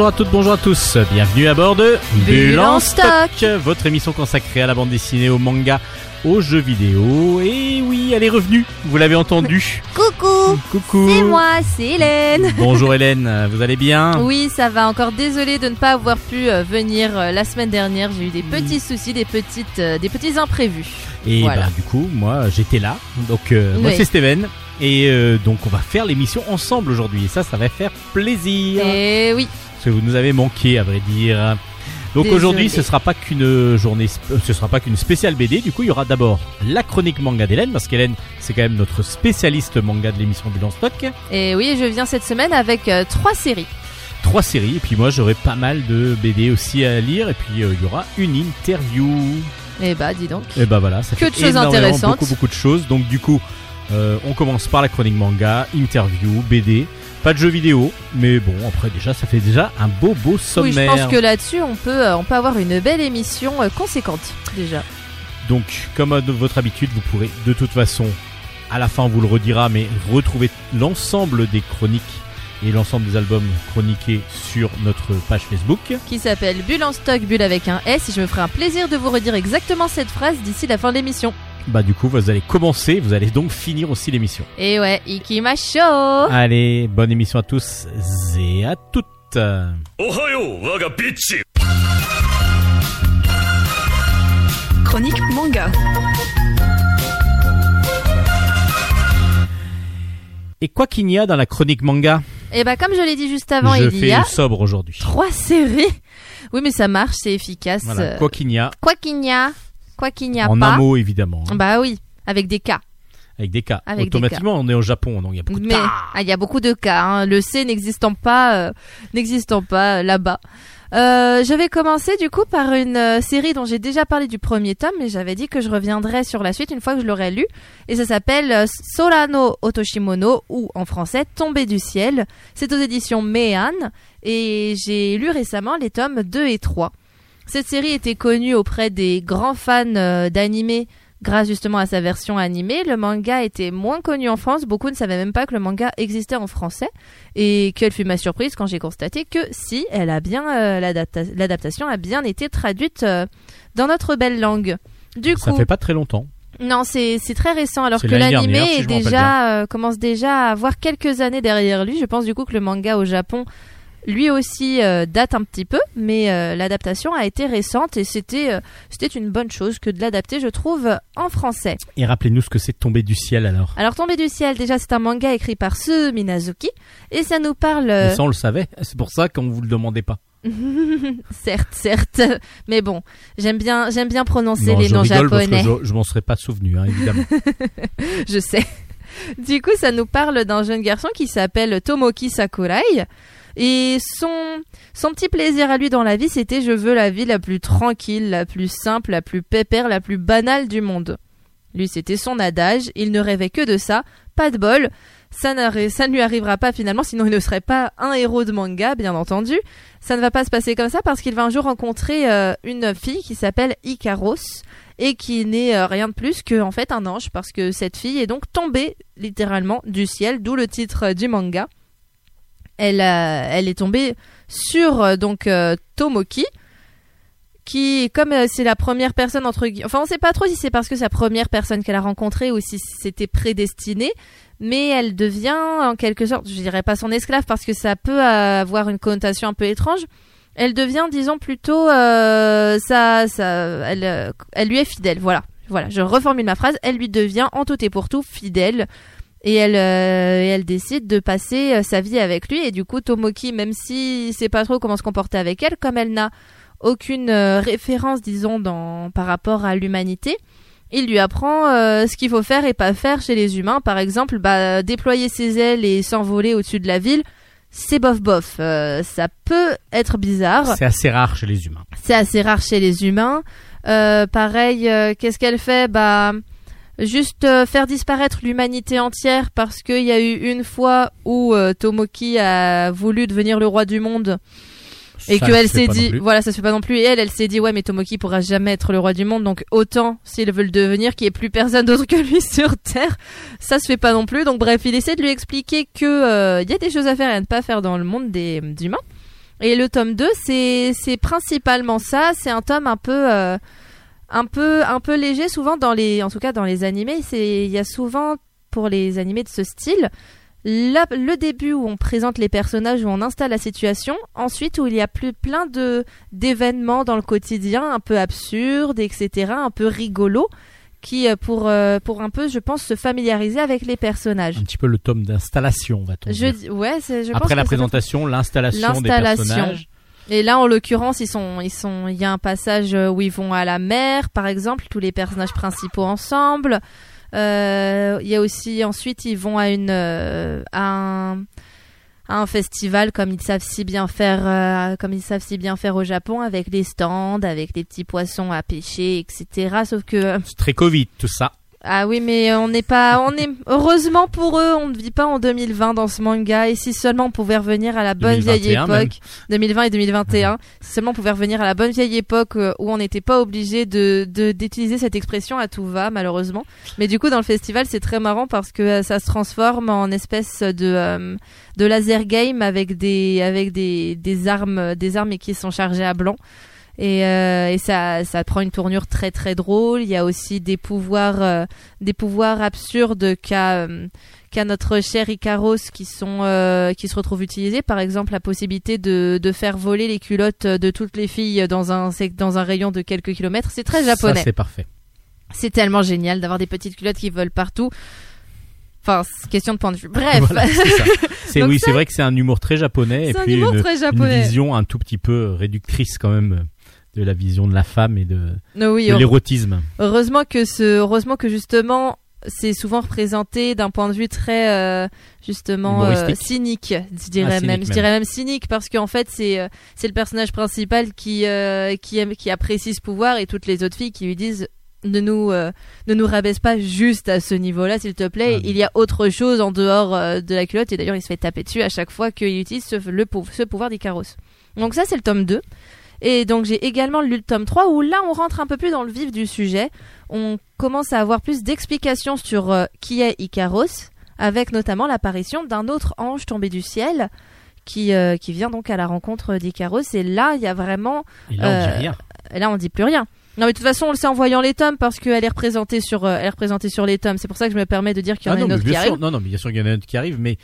Bonjour à toutes, bonjour à tous. Bienvenue à bord de Bulle en stock. votre émission consacrée à la bande dessinée, au manga, aux jeux vidéo. Et oui, elle est revenue. Vous l'avez entendu. Coucou Coucou. C'est moi, c'est Hélène Bonjour Hélène, vous allez bien? Oui, ça va. Encore désolée de ne pas avoir pu euh, venir euh, la semaine dernière. J'ai eu des petits soucis, des petites, euh, des petits imprévus. Et Voilà. bah, du coup, moi j'étais là. Donc euh, moi c'est Steven. Et euh, donc on va faire l'émission ensemble aujourd'hui. Et ça, ça va faire plaisir. Et oui, Parce que vous nous avez manqué, à vrai dire. Donc aujourd'hui, ce sera pas qu'une journée, euh, ce sera pas qu'une spéciale BD. Du coup, il y aura d'abord la chronique manga d'Hélène, parce qu'Hélène, c'est quand même notre spécialiste manga de l'émission Bilan Stock. et oui, je viens cette semaine avec euh, trois séries. Trois séries, et puis moi, j'aurai pas mal de BD aussi à lire, et puis euh, il y aura une interview. Et bah, dis donc. Et bah voilà, ça Que fait de choses intéressantes. Beaucoup, beaucoup de choses. Donc du coup, euh, on commence par la chronique manga, interview, BD. Pas de jeux vidéo, mais bon, après déjà, ça fait déjà un beau, beau Oui, sommaire. je pense que là-dessus, on peut, euh, on peut avoir une belle émission euh, conséquente déjà. Donc, comme à votre habitude, vous pourrez de toute façon, à la fin on vous le redira, mais retrouver l'ensemble des chroniques et l'ensemble des albums chroniqués sur notre page Facebook. Qui s'appelle Bulle en stock, Bulle avec un S. Et je me ferai un plaisir de vous redire exactement cette phrase d'ici la fin de l'émission. Bah du coup, vous allez commencer, vous allez donc finir aussi l'émission. Et ouais, ikimasho Allez, bonne émission à tous et à toutes. Ohayo, waga Chronique manga. Et quoi qu'il y a dans la chronique manga? Eh bah comme je l'ai dit juste avant, je il fais y a sobre aujourd'hui. Trois séries. Oui, mais ça marche, c'est efficace. Quoi qu'il y a. Quoi qu'il y a quoi qu'il n'y a en pas. un mot évidemment, hein, Bah oui, avec des cas. avec des cas. avec des Automatiquement, on est au Japon, donc il y a beaucoup de Mais cas. ah, il y a beaucoup de cas. hein. Le C n'existant pas, euh, n'existant pas euh, là-bas. Euh, je vais commencer du coup par une série dont j'ai déjà parlé du premier tome, mais j'avais dit que je reviendrai sur la suite une fois que je l'aurai lu. Et ça s'appelle Solano Otoshimono ou en français Tombé du ciel. C'est aux éditions Mehan et j'ai lu récemment les tomes 2 et 3. Cette série était connue auprès des grands fans euh, d'anime grâce justement à sa version animée. Le manga était moins connu en France. Beaucoup ne savaient même pas que le manga existait en français. Et quelle fut ma surprise quand j'ai constaté que si, elle a bien, euh, l'adapta- l'adaptation a bien été traduite euh, dans notre belle langue. Du Ça coup, fait pas très longtemps. non, c'est très récent. Alors que l'animé si déjà euh, commence déjà à avoir quelques années derrière lui. Je pense du coup que le manga au Japon, lui aussi euh, date un petit peu, mais euh, l'adaptation a été récente et c'était euh, c'était une bonne chose que de l'adapter, je trouve, en français. Et rappelez-nous ce que c'est tomber du ciel alors. Alors Tombé du ciel, déjà c'est un manga écrit par Su Minazuki et ça nous parle. Mais ça, on le savait. C'est pour ça qu'on vous le demandait pas. certes, certes, mais bon, j'aime bien j'aime bien prononcer Non, les je noms parce japonais. que je, je m'en serais pas souvenu, hein, évidemment. je sais. Du coup, ça nous parle d'un jeune garçon qui s'appelle Tomoki Sakurai. Et son, petit plaisir à lui dans la vie, c'était je veux la vie la plus tranquille, la plus simple, la plus pépère, la plus banale du monde. Lui, c'était son adage, il ne rêvait que de ça, pas de bol. Ça, ça ne lui arrivera pas finalement, sinon il ne serait pas un héros de manga, bien entendu. Ça ne va pas se passer comme ça parce qu'il va un jour rencontrer euh, une fille qui s'appelle Ikaros et qui n'est euh, rien de plus que en fait un ange parce que cette fille est donc tombée littéralement du ciel, d'où le titre euh, du manga. Elle, est tombée sur euh, donc euh, Tomoki qui comme euh, c'est la première personne entre enfin on sait pas trop si c'est parce que c'est la première personne qu'elle a rencontrée ou si c'était prédestiné mais elle devient en quelque sorte je dirais pas son esclave parce que ça peut avoir une connotation un peu étrange elle devient disons plutôt ça ça elle elle lui est fidèle voilà. Voilà je reformule ma phrase elle lui devient en tout et pour tout fidèle et elle euh, et elle décide de passer euh, sa vie avec lui. Et du coup Tomoki même si sait pas trop comment se comporter avec elle comme elle n'a aucune euh, référence disons dans par rapport à l'humanité il lui apprend euh, ce qu'il faut faire et pas faire chez les humains. Par exemple bah, déployer ses ailes et s'envoler au-dessus de la ville c'est bof bof. Euh, ça peut être bizarre. C'est assez rare chez les humains. c'est assez rare chez les humains. Euh, pareil, qu'est-ce qu'elle fait? Bah, juste euh, faire disparaître l'humanité entière parce qu'il y a eu une fois où euh, Tomoki a voulu devenir le roi du monde et qu'elle s'est dit, voilà, ça se fait pas non plus. Et elle, elle s'est dit, ouais, mais Tomoki pourra jamais être le roi du monde, donc autant s'il veut le devenir, qu'il n'y ait plus personne d'autre que lui sur Terre. Ça se fait pas non plus. Donc bref, il essaie de lui expliquer que euh, il y a des choses à faire et à ne pas faire dans le monde des humains. Et le tome 2, c'est c'est principalement ça. C'est un tome un peu euh, un peu un peu léger. Souvent dans les, en tout cas dans les animés, c'est il y a souvent pour les animés de ce style. la- le début où on présente les personnages, où on installe la situation, ensuite où il y a plus plein de d'événements dans le quotidien, un peu absurdes, etc., un peu rigolos, qui euh, pour euh, pour un peu, je pense, se familiariser avec les personnages. Un petit peu le tome d'installation, va-t-on Je dire. dis- ouais, c'est- je pense Après la présentation, l'installation des personnages. Et là, en l'occurrence, ils sont, ils sont, il y a un passage euh, où ils vont à la mer, par exemple, tous les personnages principaux ensemble. Euh, Il y a aussi ensuite, ils vont à une, euh, à un, à un festival comme ils savent si bien faire, comme ils savent si bien faire au Japon, avec les stands, avec les petits poissons à pêcher, etc. Sauf que C'est très Covid, tout ça. Ah oui, mais on n'est pas, on est heureusement pour eux, on ne vit pas en 2020 dans ce manga. Et si seulement on pouvait revenir à la bonne vieille 2021 même. époque, 2020 et 2021, si seulement on pouvait revenir à la bonne vieille époque euh, où on n'était pas obligé de de- d'utiliser cette expression à tout va, malheureusement. Mais du coup, dans le festival, c'est très marrant parce que euh, ça se transforme en espèce de euh, de laser game avec des avec des des armes des armes qui sont chargées à blanc. Et, euh, et ça, ça prend une tournure très très drôle. Il y a aussi des pouvoirs, euh, des pouvoirs absurdes qu'a euh, qu'a notre cher Icaros qui sont euh, qui se retrouvent utilisés. Par exemple, la possibilité de, de faire voler les culottes de toutes les filles dans un dans un rayon de quelques kilomètres. C'est très japonais. C'est parfait. C'est tellement génial d'avoir des petites culottes qui volent partout. Enfin, question de point de vue. Bref, Voilà, c'est oui, c'est vrai que c'est un humour très japonais et puis humour une, très une japonais. vision un tout petit peu réductrice quand même de la vision de la femme et de, oui, l'érotisme. Heureusement que ce, heureusement que justement, c'est souvent représenté d'un point de vue très euh, justement euh, Humoristique. cynique, je dirais Ah, même. Je dirais même cynique parce qu'en fait c'est euh, c'est le personnage principal qui euh, qui aime qui apprécie ce pouvoir et toutes les autres filles qui lui disent ne nous ne nous rabaisse pas juste à ce niveau-là s'il te plaît. Ah, il y a autre chose en dehors de la culotte et d'ailleurs il se fait taper dessus à chaque fois qu'il utilise ce, le ce pouvoir d'Icaros. Donc ça c'est le tome 2. Et donc j'ai également lu le tome 3 où là on rentre un peu plus dans le vif du sujet. On commence à avoir plus d'explications sur euh, qui est Icaros, avec notamment l'apparition d'un autre ange tombé du ciel qui, euh, qui vient donc à la rencontre d'Icaros. Et là il y a vraiment... Et là, on dit Euh, rien. et Là on dit plus rien. Non mais de toute façon on le sait en voyant les tomes parce qu'elle est représentée sur elle est représentée sur les tomes. C'est pour ça que je me permets de dire qu'il y en Ah a non, une autre qui sûr, arrive. non, non, mais bien sûr qu'il y en a un autre qui arrive, mais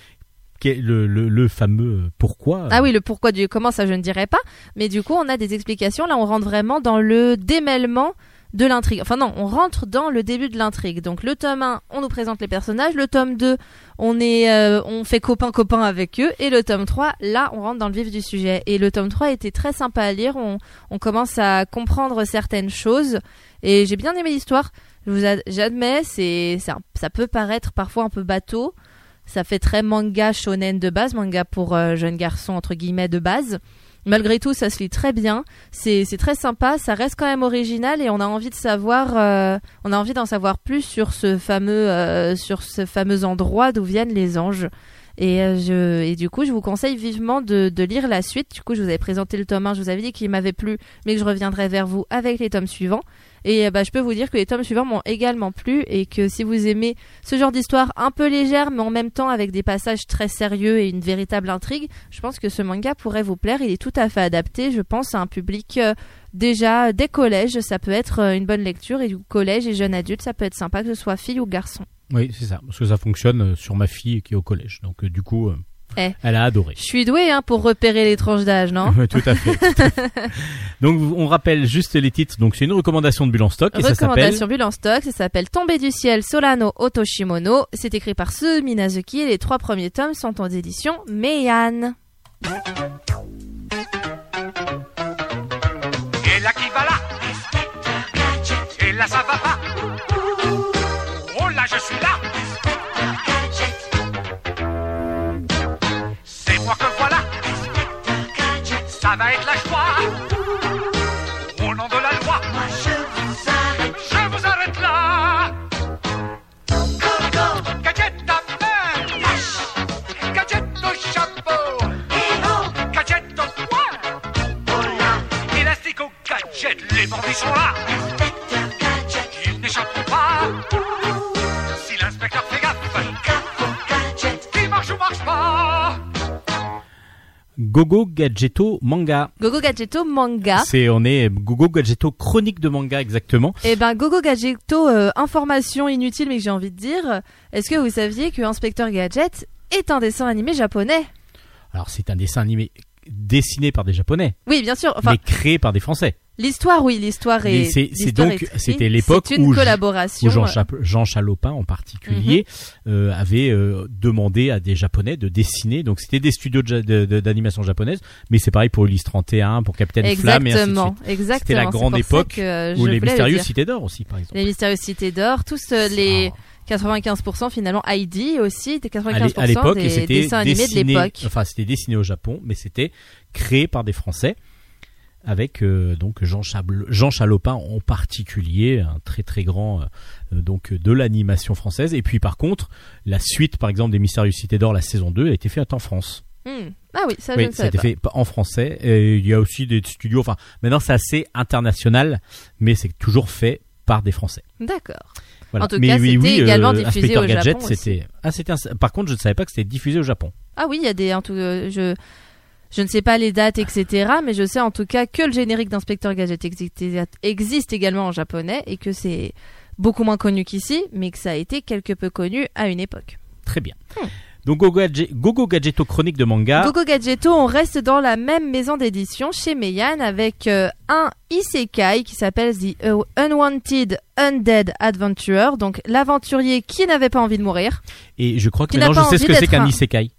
le, fameux euh, pourquoi. Ah oui, le pourquoi du comment, ça je ne dirais pas. Mais du coup, on a des explications. Là, on rentre vraiment dans le démêlement de l'intrigue. Enfin non, on rentre dans le début de l'intrigue. Donc le tome 1, on nous présente les personnages. Le tome 2, on est, euh, on fait copain-copain avec eux. Et le tome 3, là, on rentre dans le vif du sujet. Et le tome 3 était très sympa à lire. On, on commence à comprendre certaines choses. Et j'ai bien aimé l'histoire. J'admets, c'est, ça peut paraître parfois un peu bateau. Ça fait très manga shonen de base, manga pour euh, jeunes garçons entre guillemets de base. Malgré tout, ça se lit très bien. C'est très sympa. Ça reste quand même original et on a envie euh, d'en savoir plus sur ce fameux, euh, sur ce fameux endroit d'où viennent les anges. Et du coup, je vous conseille vivement de, de lire la suite. Du coup, je vous avais présenté le tome 1, je vous avais dit qu'il m'avait plu, mais que je reviendrai vers vous avec les tomes suivants. Et euh, bah, je peux vous dire que les tomes suivants m'ont également plu et que si vous aimez ce genre d'histoire un peu légère, mais en même temps avec des passages très sérieux et une véritable intrigue, je pense que ce manga pourrait vous plaire. Il est tout à fait adapté, je pense, à un public euh, déjà des collèges. Ça peut être euh, une bonne lecture et du collège et jeunes adultes, ça peut être sympa que ce soit fille ou garçon. Oui, c'est ça, parce que ça fonctionne sur ma fille qui est au collège. Donc du coup, Eh. elle a adoré. Je suis douée hein, pour repérer les tranches d'âge, non tout à fait. tout à fait. Donc on rappelle juste les titres. Donc c'est une recommandation de Bulle en stock et. Recommandation bulle en stock, ça s'appelle Tomber du ciel Solano Otoshimono. C'est écrit par Su Minazuki et les trois premiers tomes sont en édition Meian. Et là qui va là? Et là ça va pas Ça va être la joie. Au nom de la loi. Je vous arrête. Là. Gadget à main Gadget au chapeau. Gadget au poing Élastique au gadget, les bandits sont là. Gogo Gadgeto Manga. Gogo Gadgeto manga. C'est on est Gogo Gadgeto chronique de manga exactement. Eh ben Gogo Gadgeto, euh, information inutile mais que j'ai envie de dire. Est-ce que vous saviez que Inspecteur Gadget est un dessin animé japonais? Alors c'est un dessin animé dessiné par des japonais, Oui, bien sûr. Enfin, mais créé par des Français. l'histoire, oui, l'histoire est. c'est- donc- c'était l'époque où collaboration. Où Jean, Chalopin en particulier Mhm. euh, avait euh, demandé à des japonais de dessiner. Donc c'était des studios d'animation japonaise, mais c'est pareil pour Ulysse 31, pour Capitaine Flamme et ainsi de Exactement, suite. exactement. C'était la grande époque que, euh, Ou les mystérieuses cités d'or aussi par exemple. Les mystérieuses cités d'or, tous les Ah. 95% finalement Heidi aussi, des À l'é- 95% à l'époque, des c'était dessins animés de dessiné, l'époque. enfin c'était dessiné au Japon, mais c'était créé par des Français, avec euh, donc Jean, Chabl- Jean Chalopin en particulier, un très très grand euh, euh, donc de l'animation française. Et puis par contre, la suite par exemple des Mystérieuses Cités d'Or, la saison 2, a été faite en France. Hmm. Ah oui, ça je oui, ne ça a été pas. fait en français. Et il y a aussi des studios. Enfin, maintenant c'est assez international, mais c'est toujours fait par des Français. D'accord. Voilà. En tout mais cas, oui, c'était oui, également euh, diffusé au Gadget, Japon c'était. Ah, c'était. un- Par contre, je ne savais pas que c'était diffusé au Japon. Ah oui, il y a des en tout, euh, je je ne sais pas les dates etc, mais je sais en tout cas que le générique d'Inspecteur Gadget existe, existe également en japonais et que c'est beaucoup moins connu qu'ici, mais que ça a été quelque peu connu à une époque. Très bien. Hmm. Donc Gogo, Gadget- Gogo Gadgeto chronique de manga. Gogo Gadgeto, on reste dans la même maison d'édition chez Meian avec euh, un isekai qui s'appelle The Unwanted Undead Adventurer, donc l'aventurier qui n'avait pas envie de mourir. Et je crois que maintenant je sais ce que c'est qu'un un- isekai.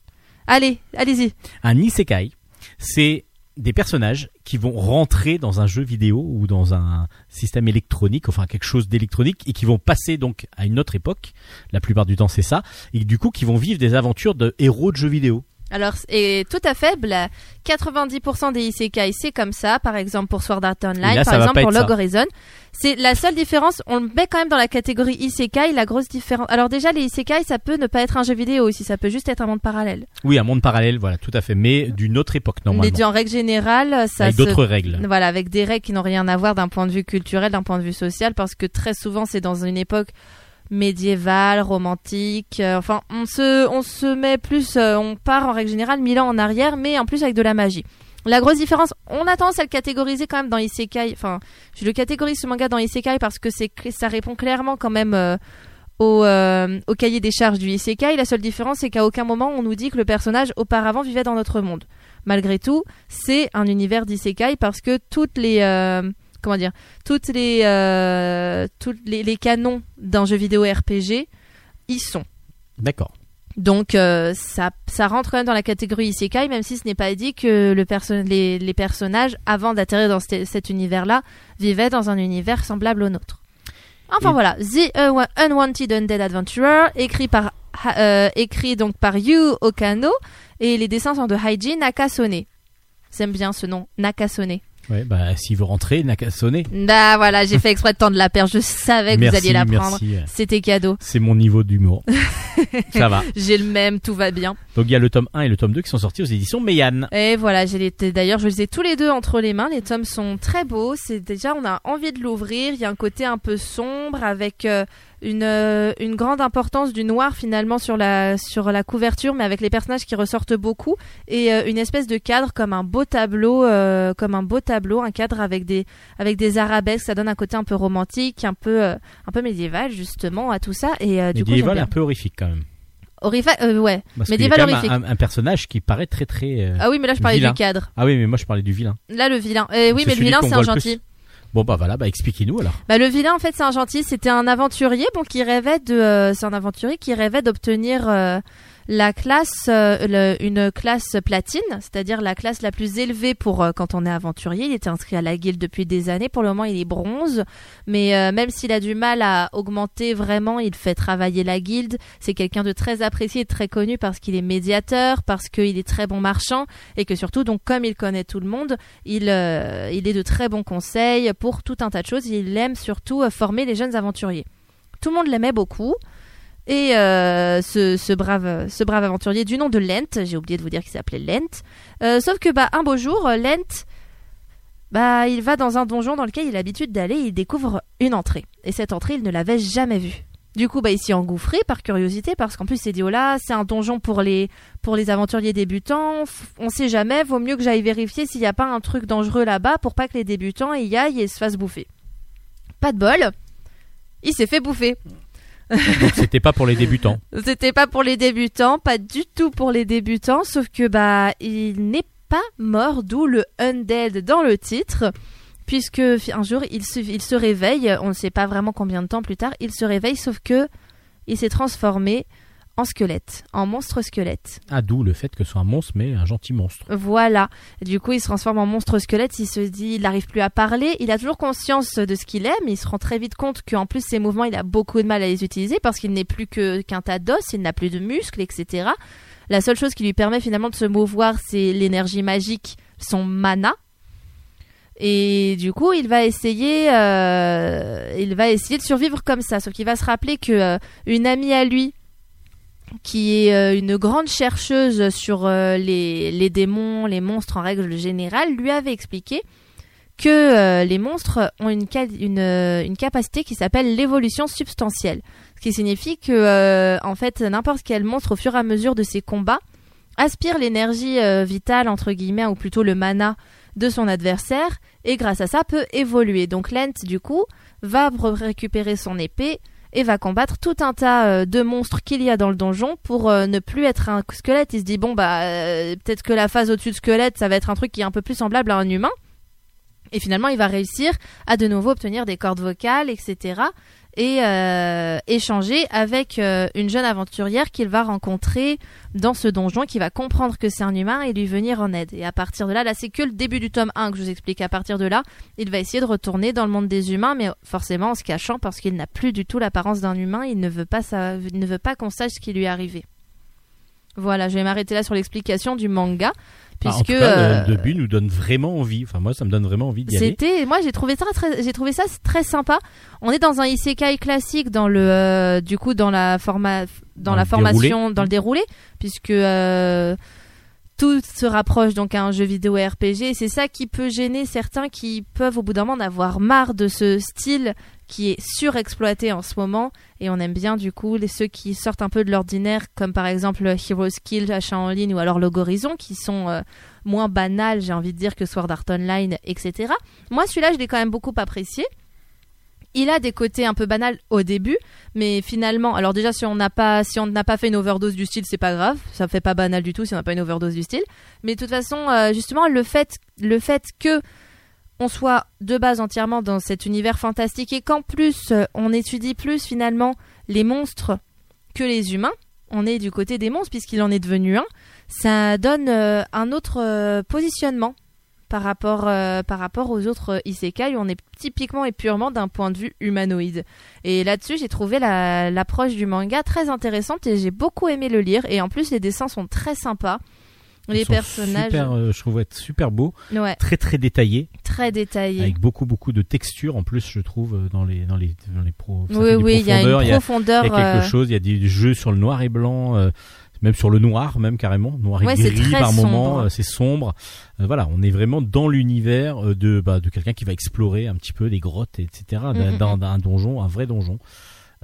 Allez, allez-y. Un isekai, c'est des personnages qui vont rentrer dans un jeu vidéo ou dans un système électronique, enfin quelque chose d'électronique, et qui vont passer donc à une autre époque. La plupart du temps, c'est ça. Et du coup, qui vont vivre des aventures de héros de jeux vidéo. Alors, et tout à fait, la 90% des isekai, c'est comme ça. Par exemple, pour Sword Art Online, là, par exemple, pour ça. Log Horizon. C'est la seule différence. On le met quand même dans la catégorie isekai. La grosse différence. Alors déjà, les isekai, ça peut ne pas être un jeu vidéo aussi. Ça peut juste être un monde parallèle. Oui, un monde parallèle, voilà, tout à fait, mais d'une autre époque Mais normalement, en règle générale, ça avec se d'autres règles. Voilà, avec des règles qui n'ont rien à voir d'un point de vue culturel, d'un point de vue social, parce que très souvent c'est dans une époque médiévale, romantique. euh, enfin, on se, on se met plus, euh, on part en règle générale mille ans en arrière, mais en plus avec de la magie. La grosse différence, on a tendance à le catégoriser quand même dans Isekai. Enfin, je le catégorise ce manga dans Isekai parce que c'est, ça répond clairement quand même euh, au, au cahier des charges du Isekai. La seule différence, c'est qu'à aucun moment on nous dit que le personnage auparavant vivait dans notre monde. Malgré tout, c'est un univers d'Isekai parce que toutes les comment dire, toutes les euh, toutes les, les canons d'un jeu vidéo RPG y sont. D'accord. Donc euh, ça, ça rentre quand même dans la catégorie Isekai, même si ce n'est pas dit que le perso- les, les personnages, avant d'atterrir dans cet, univers-là, vivaient dans un univers semblable au nôtre. Enfin Et- voilà, The Unwa- Unwanted Undead Adventurer, écrit par euh, écrit donc par Yu Okano, et les dessins sont de Haiji Nakasone. J'aime bien ce nom, Nakasone. Ouais, bah s'il veut rentrer, n'a qu'à sonner. Bah voilà, j'ai fait exprès de tendre la perche, je savais que merci, vous alliez la prendre. merci. C'était cadeau. C'est mon niveau d'humour. Ça va. J'ai le même, tout va bien. Donc il y a le tome 1 et le tome 2 qui sont sortis aux éditions Meian. Et voilà, j'ai les- d'ailleurs, je les ai tous les deux entre les mains. Les tomes sont très beaux. C'est déjà, on a envie de l'ouvrir. Il y a un côté un peu sombre avec euh, une, euh, une grande importance du noir finalement sur la, sur la couverture, mais avec les personnages qui ressortent beaucoup et euh, une espèce de cadre comme un beau tableau, euh, comme un beau tableau, un cadre avec des, avec des arabesques. Ça donne un côté un peu romantique, un peu, euh, un peu médiéval justement à tout ça. Et du Médiéval un peu horrifique quand même. Horrifique, ouais. Parce qu'il y a Médiéval même horrifique. un, un personnage qui paraît très très. Ah oui, mais là je parlais vilain. du cadre. Ah oui, mais moi je parlais du vilain. Là, le vilain. Euh, oui, mais le vilain, c'est un gentil. Bon bah voilà, bah expliquez-nous alors. Bah, le vilain, en fait, c'est un gentil. C'était un aventurier, bon, qui rêvait de. euh, c'est un aventurier qui rêvait d'obtenir euh, la classe, euh, une classe platine, c'est-à-dire la classe la plus élevée pour euh, quand on est aventurier. Il était inscrit à la guilde depuis des années. Pour le moment, il est bronze, mais euh, même s'il a du mal à augmenter vraiment, il fait travailler la guilde. C'est quelqu'un de très apprécié, et très connu parce qu'il est médiateur, parce qu'il est très bon marchand et que surtout, donc, comme il connaît tout le monde, il, il est de très bons conseils pour tout un tas de choses. Il aime surtout former les jeunes aventuriers. Tout le monde l'aimait beaucoup. Et euh, ce, brave, ce brave aventurier du nom de Lent, j'ai oublié de vous dire qu'il s'appelait Lent. Euh, sauf que bah, un beau jour, euh, Lent, bah, il va dans un donjon dans lequel il a l'habitude d'aller, il découvre une entrée. Et cette entrée, il ne l'avait jamais vue. Du coup, bah, il s'y engouffré par curiosité parce qu'en plus, dit oh là, c'est un donjon pour les pour les aventuriers débutants. On sait jamais, vaut mieux que j'aille vérifier s'il n'y a pas un truc dangereux là-bas pour pas que les débutants y aillent et se fassent bouffer. Pas de bol, il s'est fait bouffer. C'était pas pour les débutants. C'était pas pour les débutants, pas du tout pour les débutants, sauf que bah il n'est pas mort, d'où le undead dans le titre, puisque un jour il se, il se réveille, on ne sait pas vraiment combien de temps plus tard, il se réveille, sauf que il s'est transformé en squelette, en monstre squelette. Ah, d'où le fait que ce soit un monstre, mais un gentil monstre. Voilà. Du coup, il se transforme en monstre squelette. Il se dit, il n'arrive plus à parler. Il a toujours conscience de ce qu'il est, mais il se rend très vite compte qu'en plus, ses mouvements, il a beaucoup de mal à les utiliser parce qu'il n'est plus que qu'un tas d'os, il n'a plus de muscles, etc. La seule chose qui lui permet finalement de se mouvoir, c'est l'énergie magique, son mana. Et du coup, il va essayer, euh, il va essayer de survivre comme ça. Sauf qu'il va se rappeler que euh, une amie à lui, qui est euh, une grande chercheuse sur euh, les, démons, les monstres en règle générale, lui avait expliqué que euh, les monstres ont une, ca- une, une capacité qui s'appelle l'évolution substantielle. Ce qui signifie que, en fait, n'importe quel monstre, au fur et à mesure de ses combats, aspire l'énergie vitale, entre guillemets, ou plutôt le mana de son adversaire, et grâce à ça peut évoluer. Donc Lent, du coup, va re- récupérer son épée et va combattre tout un tas euh, de monstres qu'il y a dans le donjon pour euh, ne plus être un squelette. Il se dit bon bah euh, peut-être que la phase au-dessus de squelette, ça va être un truc qui est un peu plus semblable à un humain. Et finalement, il va réussir à de nouveau obtenir des cordes vocales, etc. Et euh, échanger avec euh, une jeune aventurière qu'il va rencontrer dans ce donjon, qui va comprendre que c'est un humain et lui venir en aide. Et à partir de là, là c'est que le début du tome 1 que je vous explique. À partir de là, il va essayer de retourner dans le monde des humains, mais forcément en se cachant parce qu'il n'a plus du tout l'apparence d'un humain. Il ne veut pas, ne veut pas qu'on sache ce qui lui est. Voilà, je vais m'arrêter là sur l'explication du manga, Ah, en puisque tout cas, euh, le début nous donne vraiment envie. Enfin, moi, ça me donne vraiment envie d'y aller. c'était, moi j'ai trouvé ça très, j'ai trouvé ça très sympa. On est dans un isekai classique dans le, euh, du coup dans la forma, dans, Dans la formation, déroulé. dans le déroulé, puisque euh, tout se rapproche donc à un jeu vidéo RPG. Et c'est ça qui peut gêner certains qui peuvent au bout d'un moment en avoir marre de ce style qui est surexploité en ce moment. Et on aime bien du coup les ceux qui sortent un peu de l'ordinaire, comme par exemple Heroes Kill, achat en ligne ou alors Log Horizon, qui sont euh, moins banals, j'ai envie de dire, que Sword Art Online, etc. Moi, celui-là, je l'ai quand même beaucoup apprécié. Il a des côtés un peu banals au début, mais finalement, alors déjà si on n'a pas si on n'a pas fait une overdose du style, c'est pas grave, ça fait pas banal du tout si on n'a pas une overdose du style. Mais de toute façon, euh, justement, le fait le fait que on soit de base entièrement dans cet univers fantastique et qu'en plus euh, on étudie plus finalement les monstres que les humains, on est du côté des monstres puisqu'il en est devenu un, ça donne euh, un autre positionnement par rapport, euh, par rapport aux autres euh, isekai où on est typiquement et purement d'un point de vue humanoïde. Et là-dessus, j'ai trouvé la- l'approche du manga très intéressante et j'ai beaucoup aimé le lire. Et en plus, les dessins sont très sympas. Les Ils personnages, super, euh, je trouve être super beau, ouais, très très détaillé, très détaillés. avec beaucoup beaucoup de texture en plus, je trouve euh, dans les dans les dans les pro. Oui, oui, il y a une y profondeur. il y a quelque chose, il y a des jeux sur le noir et blanc. euh, même sur le noir, même carrément, noir et Ouais, gris par moment, euh, c'est sombre. Euh, voilà, on est vraiment dans l'univers euh, de bah, de quelqu'un qui va explorer un petit peu des grottes, etc. Mm, mm, dans, mm. dans un donjon, un vrai donjon,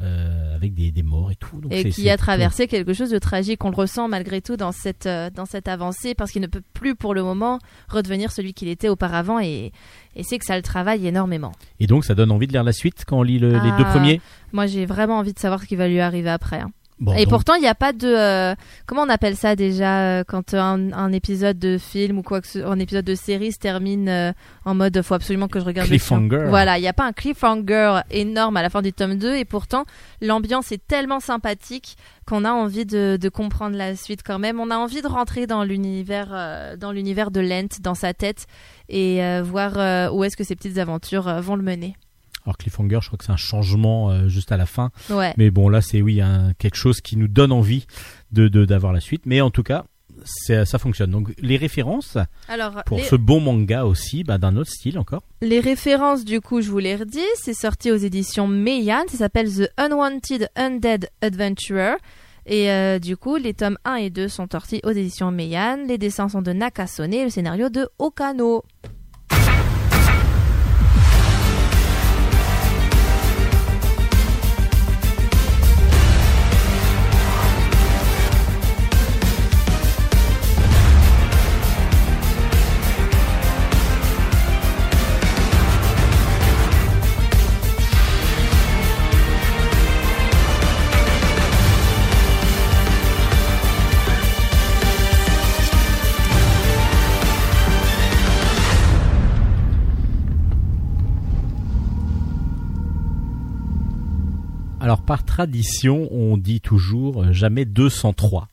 euh, avec des, des morts et tout. Donc et qui a traversé quelque chose de tragique. On le ressent malgré tout dans cette, euh, dans cette avancée parce qu'il ne peut plus pour le moment redevenir celui qu'il était auparavant et, et c'est que ça le travaille énormément. Et donc ça donne envie de lire la suite quand on lit le- les deux Ah, premiers? Moi j'ai vraiment envie de savoir ce qui va lui arriver après. hein. Bon, et donc, pourtant il n'y a pas de... euh, comment on appelle ça déjà euh, quand un, un épisode de film ou quoi que ce, un épisode de série se termine euh, en mode faut absolument que je regarde le. Cliffhanger. Voilà, il n'y a pas un cliffhanger énorme à la fin du tome 2 et pourtant l'ambiance est tellement sympathique qu'on a envie de, de comprendre la suite quand même. On a envie de rentrer dans l'univers euh, dans l'univers de Lent dans sa tête et euh, voir euh, où est-ce que ces petites aventures euh, vont le mener. Alors Cliffhanger, je crois que c'est un changement euh, juste à la fin. Ouais. Mais bon, là, c'est oui, un, quelque chose qui nous donne envie de de- d'avoir la suite. Mais en tout cas, ça fonctionne. Donc les références Alors pour les, ce bon manga aussi, bah, d'un autre style encore. les références du coup, je vous les redis, c'est sorti aux éditions Meian, ça s'appelle The Unwanted Undead Adventurer. Et euh, du coup, les tomes 1 et 2 sont sortis aux éditions Meian. Les dessins sont de Nakasone et le scénario de Okano. Par tradition, on dit toujours euh, jamais 203.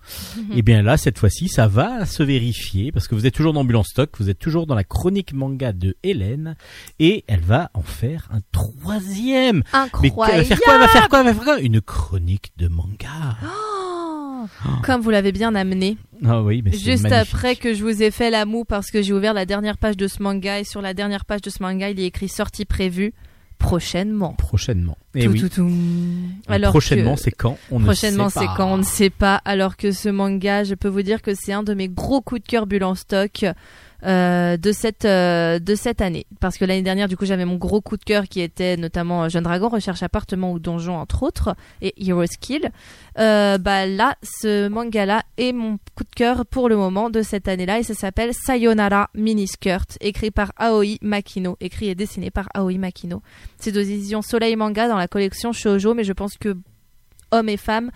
Et bien là, cette fois-ci, ça va se vérifier parce que vous êtes toujours dans Ambulance Stock, vous êtes toujours dans la chronique manga de Hélène et elle va en faire un troisième. Mais elle va faire quoi? Elle va faire quoi? Elle va faire quoi? Une chronique de manga. Oh Comme vous l'avez bien amené, Ah oui, mais juste magnifique. après que je vous ai fait la moue parce que j'ai ouvert la dernière page de ce manga et sur la dernière page de ce manga, il est écrit sortie prévue prochainement. Prochainement. Et Tout, oui. tout, tout. Alors prochainement, c'est quand? On Prochainement, ne sait c'est quand? On ne sait pas. Alors que ce manga, je peux vous dire que c'est un de mes gros coups de cœur bulle en stock euh, de cette euh, de cette année. Parce que l'année dernière, du coup, j'avais mon gros coup de cœur qui était notamment euh, Jeune Dragon, Recherche appartement ou donjon entre autres, et Hero Skill. Euh, bah là, ce manga-là est mon coup de cœur pour le moment de cette année-là, et ça s'appelle Sayonara Miniskirt, écrit par Aoi Makino, écrit et dessiné par Aoi Makino. C'est aux éditions Soleil Manga dans la collection Shoujo, mais je pense que hommes et femmes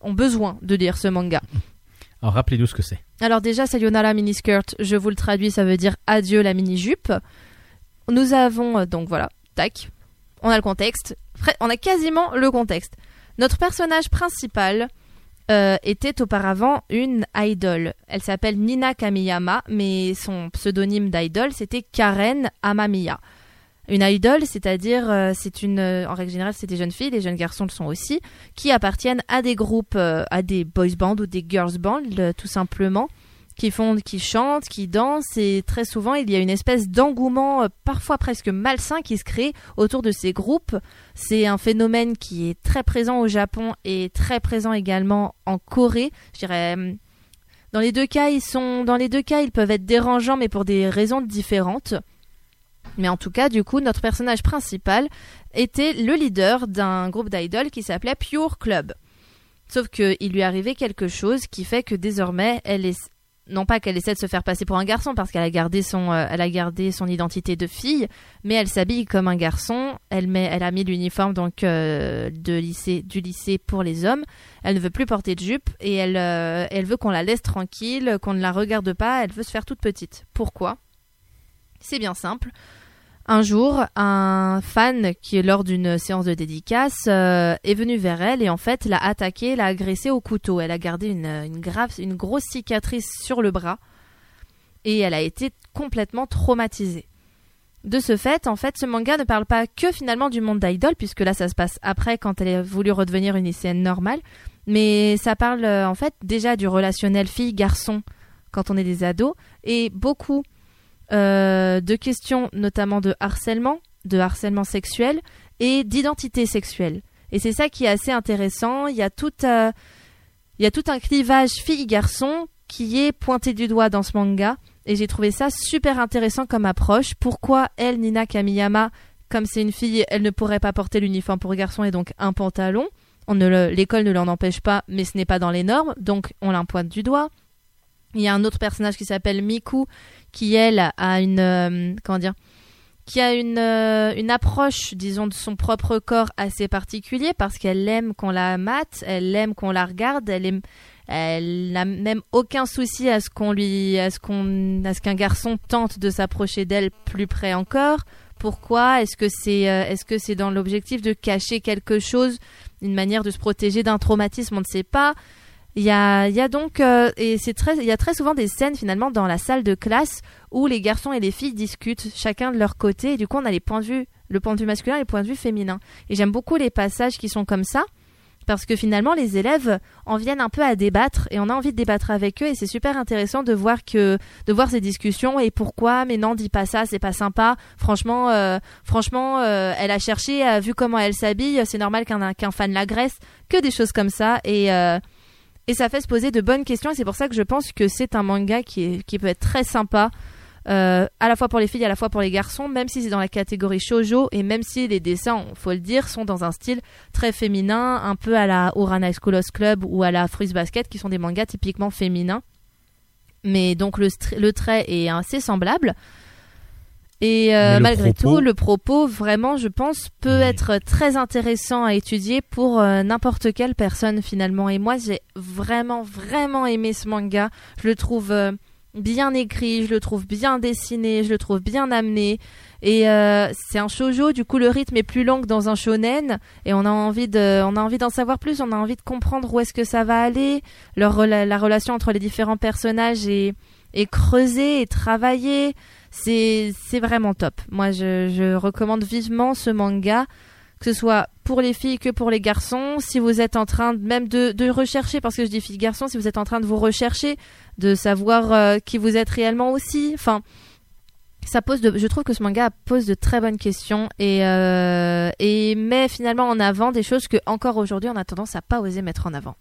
ont besoin de lire ce manga. Alors rappelez-nous ce que c'est. Alors déjà, Sayonara Miniskirt, je vous le traduis, ça veut dire adieu la mini-jupe. Nous avons, euh, donc voilà, tac, on a le contexte, on a quasiment le contexte. Notre personnage principal euh, était auparavant une idol. Elle s'appelle Nina Kamiyama, mais son pseudonyme d'idol, c'était Karen Amamiya. Une idol, c'est-à-dire, euh, c'est une, euh, en règle générale, c'est des jeunes filles, les jeunes garçons le sont aussi, qui appartiennent à des groupes, euh, à des boys bands ou des girls bands, tout simplement, qui font, qui chantent, qui dansent, et très souvent il y a une espèce d'engouement, parfois presque malsain, qui se crée autour de ces groupes. C'est un phénomène qui est très présent au Japon et très présent également en Corée. Je dirais, dans les deux cas, ils sont, dans les deux cas, ils peuvent être dérangeants, mais pour des raisons différentes. Mais en tout cas, du coup, notre personnage principal était le leader d'un groupe d'idoles qui s'appelait Pure Club. Sauf qu'il lui arrivait quelque chose qui fait que désormais, elle est non pas qu'elle essaie de se faire passer pour un garçon parce qu'elle a gardé son euh, elle a gardé son identité de fille, mais elle s'habille comme un garçon. Elle met elle a mis l'uniforme donc euh, de lycée du lycée pour les hommes. Elle ne veut plus porter de jupe et elle euh, elle veut qu'on la laisse tranquille, qu'on ne la regarde pas. Elle veut se faire toute petite. Pourquoi? C'est bien simple. Un jour, un fan qui, lors d'une séance de dédicace, euh, est venu vers elle et en fait l'a attaquée, l'a agressée au couteau. Elle a gardé une, une, grave, une grosse cicatrice sur le bras et elle a été complètement traumatisée. De ce fait, en fait, ce manga ne parle pas que finalement du monde d'idol, puisque là, ça se passe après quand elle a voulu redevenir une lycéenne normale, mais ça parle euh, en fait déjà du relationnel fille-garçon quand on est des ados et beaucoup euh, de questions notamment de harcèlement, de harcèlement sexuel et d'identité sexuelle. Et c'est ça qui est assez intéressant. Il y a tout, euh, il y a tout un clivage fille-garçon qui est pointé du doigt dans ce manga. Et j'ai trouvé ça super intéressant comme approche. Pourquoi elle, Nina Kamiyama, comme c'est une fille, elle ne pourrait pas porter l'uniforme pour garçon et donc un pantalon? On l'école ne l'en empêche pas, mais ce n'est pas dans les normes, donc on la pointe du doigt. Il y a un autre personnage qui s'appelle Miku, qui elle a une euh, comment dire, qui a une euh, une approche, disons, de son propre corps assez particulier parce qu'elle aime qu'on la mate, elle aime qu'on la regarde, elle aime, elle n'a même aucun souci à ce qu'on lui, à ce qu'on, à ce qu'un garçon tente de s'approcher d'elle plus près encore. Pourquoi? Est-ce que c'est, euh, est-ce que c'est dans l'objectif de cacher quelque chose, une manière de se protéger d'un traumatisme? On ne sait pas. Il y a, y a donc, euh, et c'est très, il y a très souvent des scènes finalement dans la salle de classe où les garçons et les filles discutent chacun de leur côté. Et du coup, on a les points de vue, le point de vue masculin et le point de vue féminin. Et j'aime beaucoup les passages qui sont comme ça parce que finalement les élèves en viennent un peu à débattre et on a envie de débattre avec eux. Et c'est super intéressant de voir que de voir ces discussions et pourquoi mais non dis pas ça c'est pas sympa. Franchement euh, franchement euh, elle a cherché euh, vu comment elle s'habille. C'est normal qu'un qu'un fan l'agresse. Que des choses comme ça. Et euh, et ça fait se poser de bonnes questions et c'est pour ça que je pense que c'est un manga qui peut être très sympa euh, à la fois pour les filles, à la fois pour les garçons, même si c'est dans la catégorie shoujo et même si les dessins, faut le dire, sont dans un style très féminin, un peu à la Urana School Club ou à la Fruits Basket, qui sont des mangas typiquement féminins. Mais donc le trait est assez semblable. Et euh, malgré propos- tout, le propos, vraiment, je pense, peut Oui. être très intéressant à étudier pour euh, n'importe quelle personne finalement. Et moi, j'ai vraiment, vraiment aimé ce manga. Je le trouve euh, bien écrit, je le trouve bien dessiné, je le trouve bien amené. Et c'est un shoujo, du coup le rythme est plus long que dans un shonen, et on a envie de, on a envie d'en savoir plus, on a envie de comprendre où est-ce que ça va aller, leur la relation entre les différents personnages est, est creusée et travaillée. C'est, vraiment top. Moi, je, recommande vivement ce manga, que ce soit pour les filles que pour les garçons. Si vous êtes en train même de, rechercher, parce que je dis filles garçons, si vous êtes en train de vous rechercher, de savoir euh, qui vous êtes réellement aussi. Enfin, ça pose de, je trouve que ce manga pose de très bonnes questions et, euh, et met finalement en avant des choses que encore aujourd'hui on a tendance à pas oser mettre en avant.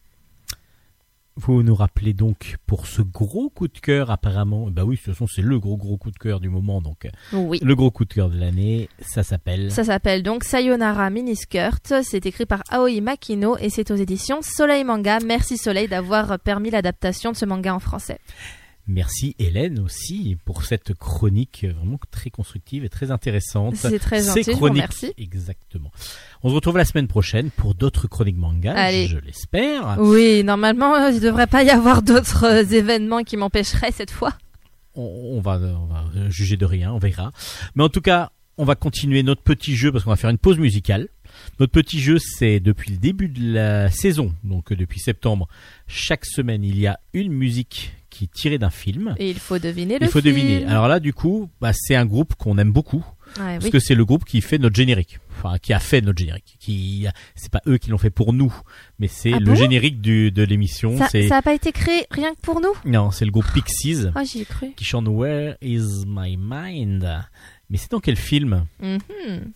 Vous nous rappelez donc pour ce gros coup de cœur apparemment, bah oui, de toute façon c'est le gros gros coup de cœur du moment, donc euh, Oui. le gros coup de cœur de l'année, ça s'appelle... Ça s'appelle donc Sayonara Miniskirt. C'est écrit par Aoi Makino et c'est aux éditions Soleil Manga. Merci Soleil d'avoir permis l'adaptation de ce manga en français. Merci Hélène aussi pour cette chronique vraiment très constructive et très intéressante. C'est très gentil, chroniques, remercie. exactement. On se retrouve la semaine prochaine pour d'autres chroniques manga, Allez. je l'espère. Oui, normalement, il ne devrait pas y avoir d'autres euh, événements qui m'empêcheraient cette fois. On, on va, on va juger de rien, on verra. Mais en tout cas, on va continuer notre petit jeu parce qu'on va faire une pause musicale. Notre petit jeu, c'est depuis le début de la saison, donc euh, depuis septembre, chaque semaine, il y a une musique qui est tirée d'un film. Et il faut deviner le Il faut film. deviner. Alors là, du coup, bah, c'est un groupe qu'on aime beaucoup. Ouais, Parce oui. que c'est le groupe qui fait notre générique. Enfin, qui a fait notre générique. Qui, c'est pas eux qui l'ont fait pour nous, mais c'est Ah le bon générique du, de l'émission. Ça C'est, n'a pas été créé rien que pour nous? Non, c'est le groupe Pixies Ah, j'y ai cru. qui chante Where is my mind? Mais c'est dans quel film? Mhm.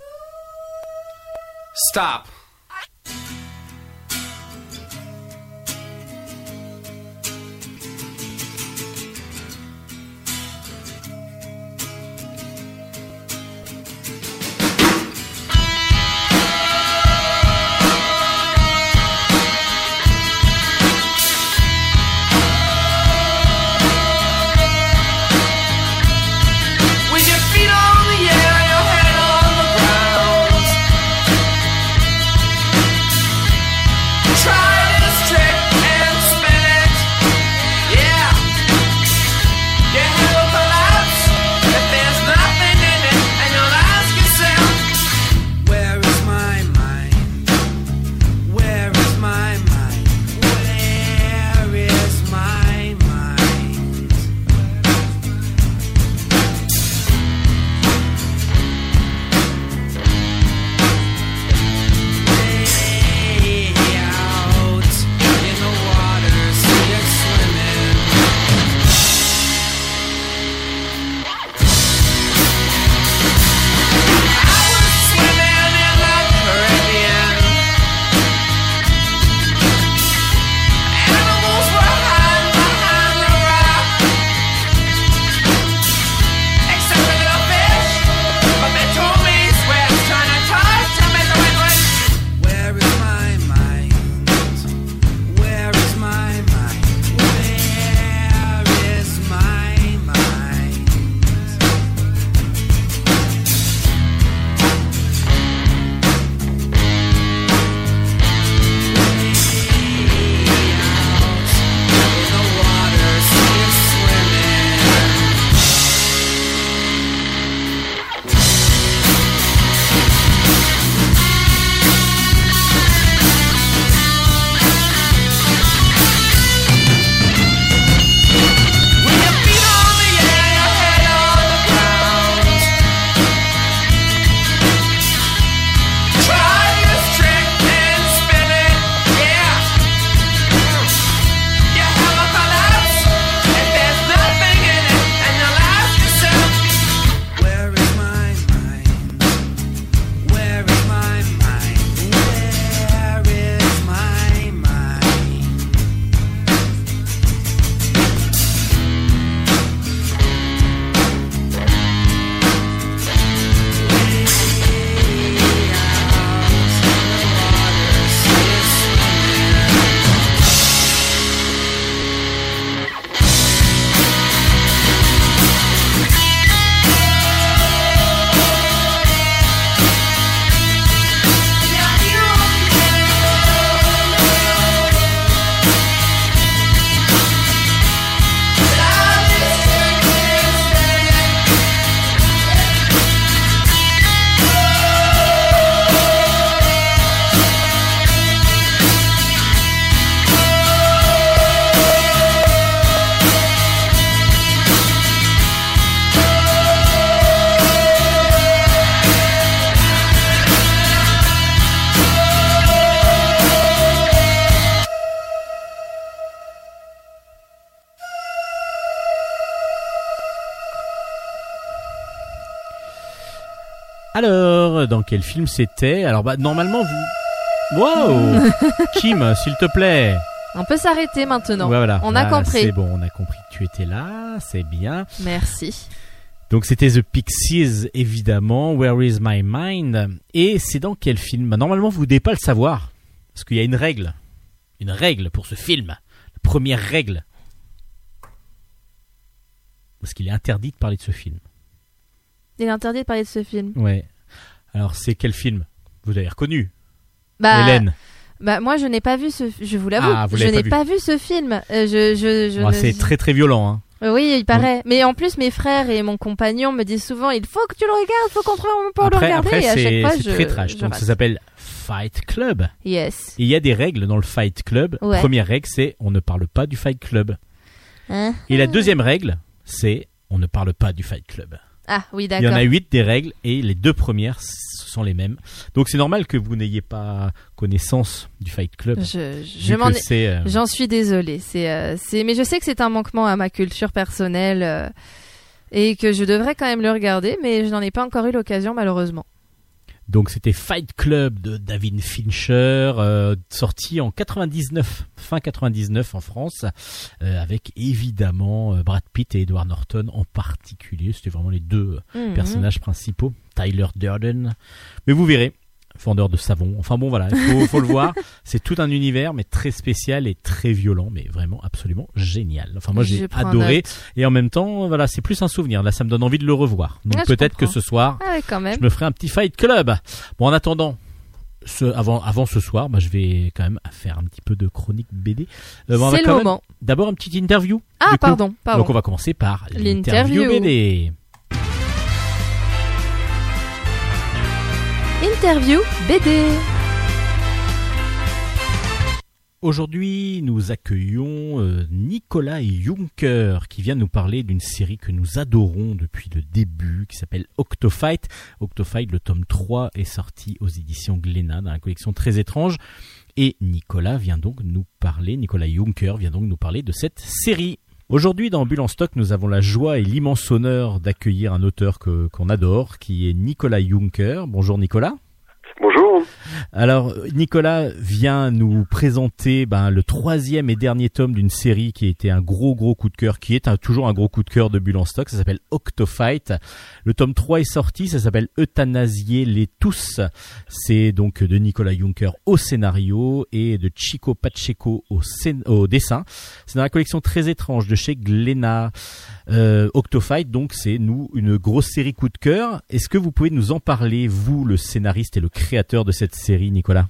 Stop. Alors, dans quel film c'était Alors, bah, normalement, vous... Wow Kim, s'il te plaît On peut s'arrêter maintenant. Voilà. On a Là, compris. C'est bon, on a compris que tu étais là, c'est bien. Merci. Donc c'était The Pixies, évidemment, Where is my mind? Et c'est dans quel film? Bah, Normalement, vous ne devez pas le savoir, parce qu'il y a une règle. Une règle pour ce film. La première règle. Parce qu'il est interdit de parler de ce film. Il est interdit de parler de ce film. Ouais. Alors, c'est quel film Vous avez reconnu? Bah, Hélène. bah moi je n'ai pas vu ce. Je vous l'avoue, Ah, je l'avez n'ai pas pas vu ce film. Euh, je, je, je Bon, ne- c'est très très violent. Hein. Oui, il paraît. Mais en plus, mes frères et mon compagnon me disent souvent il faut que tu le regardes, faut qu'on trouve un moment pour le regarder. après et à chaque fois, je. très trash. je Donc rate. ça s'appelle Fight Club. Yes. Il y a des règles dans le Fight Club. Ouais. Première règle, c'est on ne parle pas du Fight Club. Hein Et la deuxième règle, c'est on ne parle pas du Fight Club. Ah oui, Il y en d'accord. a huit des règles et les deux premières sont les mêmes. Donc c'est normal que vous n'ayez pas connaissance du Fight Club. Je, je euh, J'en suis désolée. C'est, euh, c'est, mais je sais que c'est un manquement à ma culture personnelle euh, et que je devrais quand même le regarder, mais je n'en ai pas encore eu l'occasion malheureusement. Donc c'était Fight Club de David Fincher, euh, sorti en 99, fin 99 en France, euh, avec évidemment euh, Brad Pitt et Edward Norton en particulier. C'était vraiment les deux Mhm. personnages principaux. Tyler Durden. Mais vous verrez, vendeur de savon. Enfin bon voilà, il faut, faut le voir. C'est tout un univers, mais très spécial et très violent, mais vraiment absolument génial. Enfin moi j'ai adoré. Et en même temps, voilà, c'est plus un souvenir. Là, ça me donne envie de le revoir. Donc Ah, peut-être que ce soir, Ah ouais, quand même. je me ferai un petit fight club. Bon, en attendant, ce, avant, avant ce soir, bah, je vais quand même faire un petit peu de chronique BD. Euh, va c'est le moment. D'abord, une petite interview. Ah pardon, pardon. Donc, on va commencer par L'interview. BD. Interview BD. Aujourd'hui, nous accueillons euh, Nicolas Juncker qui vient nous parler d'une série que nous adorons depuis le début qui s'appelle Octofight. Octofight, le tome 3 est sorti aux éditions Glénat dans la collection Très étrange. Et Nicolas vient donc nous parler, Nicolas Juncker vient donc nous parler de cette série. Aujourd'hui, dans Bulle en stock, nous avons la joie et l'immense honneur d'accueillir un auteur que, qu'on adore, qui est Nicolas Juncker. Bonjour Nicolas. Bonjour. Alors, Nicolas vient nous présenter ben, le troisième et dernier tome d'une série qui a été un gros gros coup de cœur, qui est toujours un gros coup de cœur de Bulle en stock. Ça s'appelle Octofight. Le tome 3 est sorti, ça s'appelle Euthanasier les tous. C'est donc de Nicolas Juncker au scénario et de Chico Pacheco au dessin. C'est dans la collection très étrange de chez Glénat. Euh, Octofight, donc c'est nous une grosse série coup de cœur. Est-ce que vous pouvez nous en parler, vous, le scénariste et le créateur de cette série, Nicolas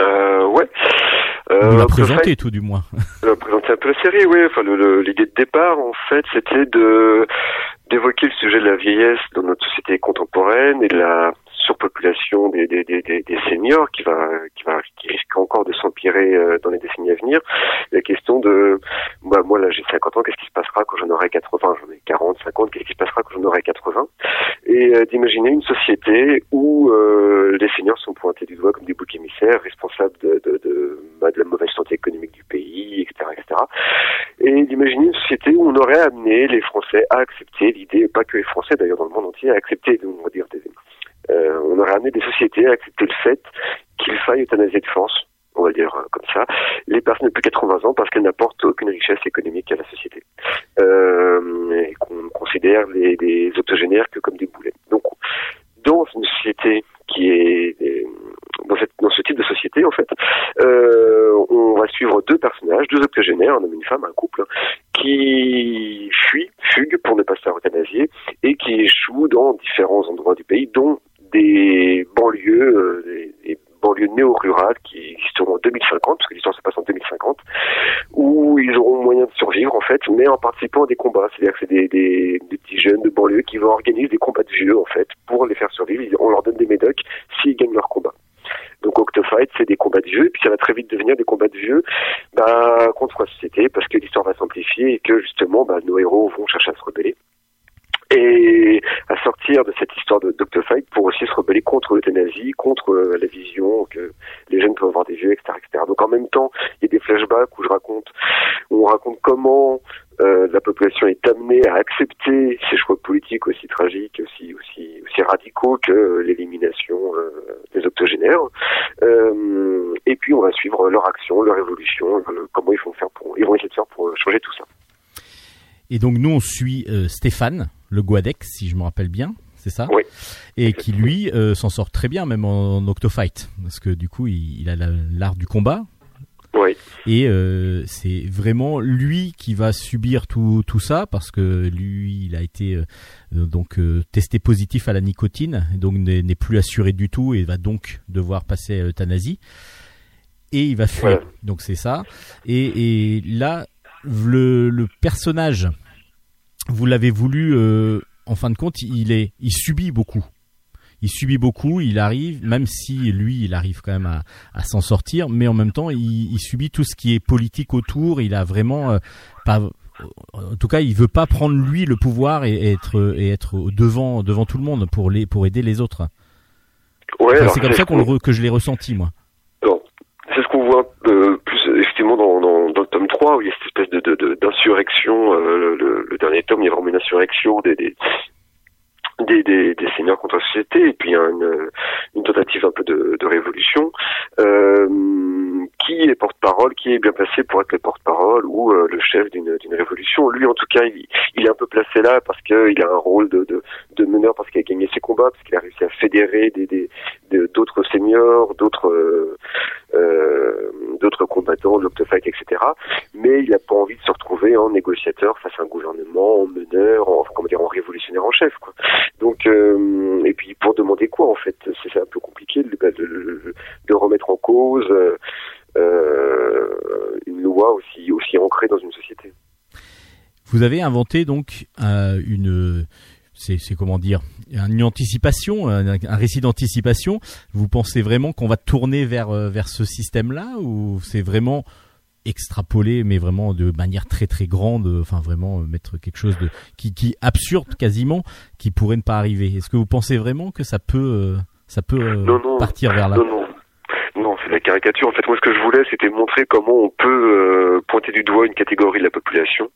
Euh, ouais. Euh, la Octofight, présenter tout du moins. euh, présenter un peu la série, oui. Enfin, l'idée de départ, en fait, c'était de d'évoquer le sujet de la vieillesse dans notre société contemporaine et de la surpopulation des, des, des, des, seniors qui va qui va qui risque encore de s'empirer euh, dans les décennies à venir. La question de bah, moi là j'ai 50 ans, qu'est-ce qui se passera quand j'en aurai 80, j'en ai 40, 50, qu'est-ce qui se passera quand j'en aurai 80 Et euh, d'imaginer une société où euh, les seniors sont pointés du doigt comme des boucs émissaires, responsables de, de, de, bah, de la mauvaise santé économique du pays, etc., etc. Et d'imaginer une société où on aurait amené les Français à accepter l'idée, pas que les Français d'ailleurs dans le monde entier, à accepter, on va dire, des, euh, on aurait amené des sociétés à accepter le fait qu'il faille euthanasier de force, on va dire euh, comme ça, les personnes de plus de 80 ans parce qu'elles n'apportent aucune richesse économique à la société. Euh, et qu'on considère les, les octogénaires que comme des boulets. Donc, dans une société qui est euh, dans, ce type de société en fait, euh, on va suivre deux personnages, deux octogénaires, un homme et une femme, un couple, qui fuient, fuguent pour ne pas se faire euthanasier et qui échouent dans différents endroits du pays, dont des banlieues, euh, des, des banlieues néo-rurales qui existeront en 2050, parce que l'histoire se passe en 2050, où ils auront moyen de survivre en fait, mais en participant à des combats. C'est-à-dire que c'est des, des, des petits jeunes de banlieue qui vont organiser des combats de vieux en fait pour les faire survivre. On leur donne des médocs s'ils gagnent leur combat. Donc Octofight, c'est des combats de vieux, et puis ça va très vite devenir des combats de vieux bah, contre la société, parce que l'histoire va s'amplifier et que justement bah, nos héros vont chercher à se rebeller. Et à sortir de cette histoire de d'Octofight pour aussi se rebeller contre l'euthanasie, contre euh, la vision que les jeunes peuvent avoir des vieux, etc., etc. Donc en même temps, il y a des flashbacks où je raconte, où on raconte comment euh, la population est amenée à accepter ces choix politiques aussi tragiques, aussi aussi aussi radicaux que l'élimination euh, des octogénaires. Euh, et puis on va suivre leur action, leur évolution, le- comment ils vont faire pour, ils vont essayer de faire pour changer tout ça. Et donc nous on suit Stéphane, le Guadex, si je me rappelle bien, c'est ça? Oui. Et qui lui s'en sort très bien, même en, en Octofight, parce que du coup il, il a la- l'art du combat. Oui. Et euh, c'est vraiment lui qui va subir tout, tout ça parce que lui, il a été euh, euh, donc euh, testé positif à la nicotine, donc n'est n'est plus assuré du tout et va donc devoir passer à l'euthanasie. Et il va fuir. Donc c'est ça. Et, et là, le, le personnage, vous l'avez voulu. euh, en fin de compte, il est, il subit beaucoup. Il subit beaucoup, il arrive, même si lui, il arrive quand même à, à s'en sortir, mais en même temps, il, il subit tout ce qui est politique autour. Il a vraiment euh, pas, en tout cas, il veut pas prendre lui le pouvoir et être et être devant devant tout le monde pour les pour aider les autres. Ouais, Enfin, c'est comme ça qu'on que je l'ai ressenti moi. C'est ce qu'on voit euh, plus effectivement dans, dans, dans le tome 3 où il y a cette espèce de, de, de- d'insurrection. euh, le, le- le dernier tome, il y a vraiment une insurrection des, des, des, des, des seigneurs contre la société et puis une, une tentative un peu de, de révolution. Euh, qui est porte-parole, qui est bien placé pour être le porte-parole ou euh, le chef d'une, révolution. Lui, en tout cas, il, il est un peu placé là parce qu'il a un rôle de, de, de meneur, parce qu'il a gagné ses combats, parce qu'il a réussi à fédérer des, des, de- d'autres seigneurs, d'autres euh, euh, d'autres combattants, l'Octofight, etc. Mais il n'a pas envie de se retrouver en négociateur face à un gouvernement, en meneur, en, comment dire, en révolutionnaire en chef. Quoi. Donc, euh, et puis pour demander quoi en fait, c'est un peu compliqué de, de remettre en cause euh, une loi aussi aussi ancrée dans une société. Vous avez inventé donc euh, une c'est comment dire une anticipation, un, un récit d'anticipation. Vous pensez vraiment qu'on va tourner vers euh, vers ce système-là ou c'est vraiment extrapolé mais vraiment de manière très très grande enfin vraiment euh, mettre quelque chose de qui qui absurde quasiment qui pourrait ne pas arriver? Est-ce que vous pensez vraiment que ça peut euh, ça peut euh, Non, non. partir vers là? Non, non. Non, c'est la caricature. En fait, moi, ce que je voulais, c'était montrer comment on peut euh, pointer du doigt une catégorie de la population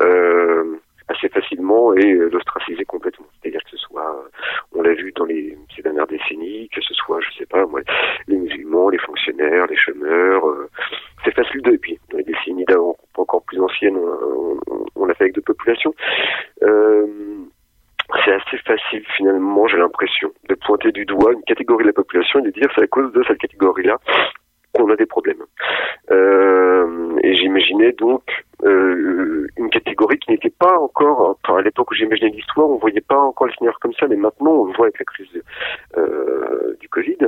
euh, assez facilement et euh, l'ostraciser complètement. C'est-à-dire que ce soit, euh, on l'a vu dans les ces dernières décennies, que ce soit, je sais pas, moi, les musulmans, les fonctionnaires, les chômeurs. euh, c'est facile de. Et puis, dans les décennies d'avant, encore plus anciennes, on, on- on l'a fait avec d'autres populations. Euh, c'est assez facile finalement, j'ai l'impression, de pointer du doigt une catégorie de la population et de dire c'est à cause de cette catégorie-là qu'on a des problèmes. Euh, et j'imaginais donc euh, une catégorie qui n'était pas encore, enfin, à l'époque où j'imaginais l'histoire, on voyait pas encore les seigneurs comme ça, mais maintenant on le voit avec la crise euh, du Covid.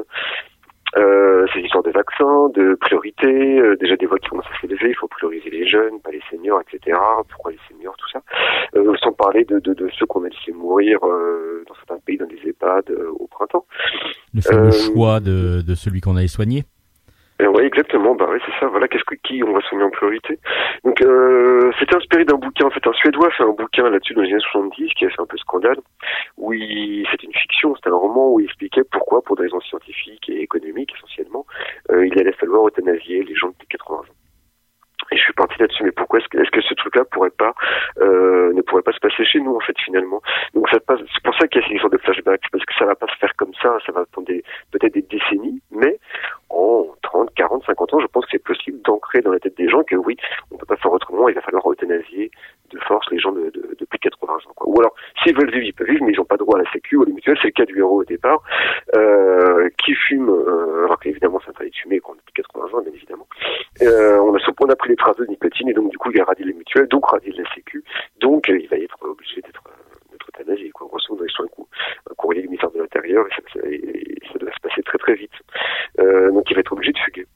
Euh, ces histoires de vaccins, de priorité, euh, déjà des voix qui commencent à s'élever, il faut prioriser les jeunes, pas les seniors, etc. Pourquoi les seniors, tout ça? Euh, sans parler de, de, de ceux qu'on a laissé mourir dans certains pays, dans des EHPAD au printemps. le fameux choix de, de celui qu'on allait soigner Euh, oui, exactement. Bah oui, c'est ça. Voilà, qu'est-ce que qui on va soigner en priorité? Donc, euh, c'était inspiré d'un bouquin. En fait, un Suédois fait un bouquin là-dessus dans les années 70 qui a fait un peu scandale. Où il... c'était une fiction, c'était un roman où il expliquait pourquoi, pour des raisons scientifiques et économiques essentiellement, euh, il allait falloir euthanasier les gens de 80 ans. Et je suis parti là-dessus, mais pourquoi est-ce que, est-ce que ce truc-là pourrait pas, euh, ne pourrait pas se passer chez nous en fait finalement? Donc ça passe, c'est pour ça qu'il y a ces histoires de flashbacks, parce que ça va pas se faire comme ça, ça va prendre des, peut-être des décennies, mais en 30, 40, 50 ans, je pense que c'est possible d'ancrer dans la tête des gens que oui, on peut pas faire autrement, il va falloir euthanasier de force les gens de, de, de plus de 80 ans. Quoi. Ou alors, s'ils veulent vivre, ils peuvent vivre, mais ils n'ont pas droit à la sécu ou à la mutuelle, c'est le cas du héros au départ, euh, qui fume, euh, alors qu'évidemment ça fallait fumer quand on a plus de 80 ans, bien évidemment. Euh, on, a, on a pris les traces de nicotine et donc du coup il a radié les mutuelles, donc radié la sécu, donc euh, il va être obligé d'être euthanasié. Quoi. Grosso modo, il reçoit un, courrier du ministère de l'Intérieur et ça, doit se passer très très vite. Euh, donc il va être obligé de fuguer.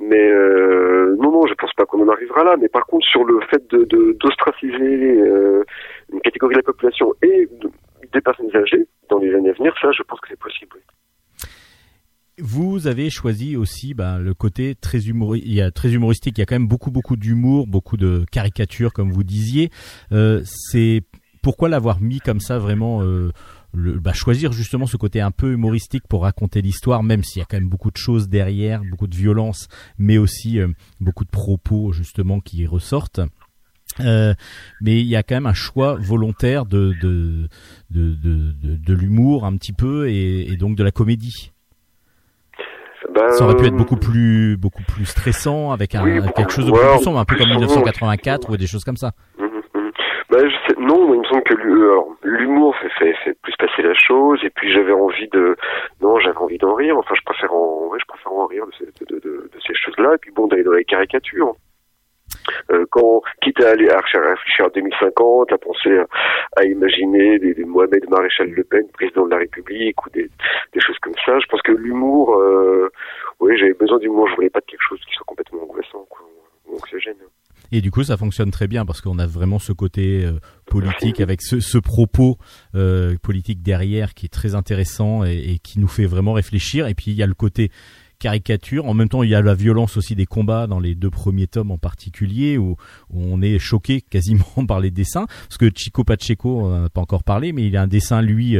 Mais euh, non, non, je pense pas qu'on en arrivera là. Mais par contre, sur le fait de d'ostraciser euh, une catégorie de la population et de- des personnes âgées dans les années à venir, ça, je pense que c'est possible. Vous avez choisi aussi ben, le côté très, humori- il y a très humoristique. Il y a quand même beaucoup, beaucoup d'humour, beaucoup de caricatures, comme vous disiez. C'est pourquoi l'avoir mis comme ça vraiment euh, le, bah, choisir justement ce côté un peu humoristique pour raconter l'histoire, même s'il y a quand même beaucoup de choses derrière, beaucoup de violence, mais aussi euh, beaucoup de propos justement qui ressortent. Euh, mais il y a quand même un choix volontaire de de de de, de, de l'humour un petit peu et, et, donc de la comédie. Ben, Ça aurait pu être beaucoup plus beaucoup plus stressant avec un Oui, quelque chose de plus sombre, un peu comme sombre, 1984 ou des choses comme ça. Bah, non, il me semble que alors, l'humour fait, fait, plus passer la chose, et puis j'avais envie de, non, j'avais envie d'en rire. Enfin, je préfère en, je préfère en rire de ces, de, de, ces choses-là, et puis bon, d'aller dans les caricatures. Euh, quand, quitte à aller à réfléchir à réfléchir à 2050, à penser à, imaginer des, Mohamed Maréchal Le Pen, président de la République, ou des, choses comme ça, je pense que l'humour, euh, oui, j'avais besoin d'humour, je voulais pas de quelque chose qui soit complètement angoissant, quoi, ou anxiogène. Et du coup, ça fonctionne très bien parce qu'on a vraiment ce côté euh, politique avec ce, ce propos euh, politique derrière qui est très intéressant et, et qui nous fait vraiment réfléchir. Et puis il y a le côté caricature. En même temps, il y a la violence aussi des combats dans les deux premiers tomes en particulier où, où on est choqué quasiment par les dessins. Parce que Chico Pacheco, on n'a pas encore parlé, mais il a un dessin lui.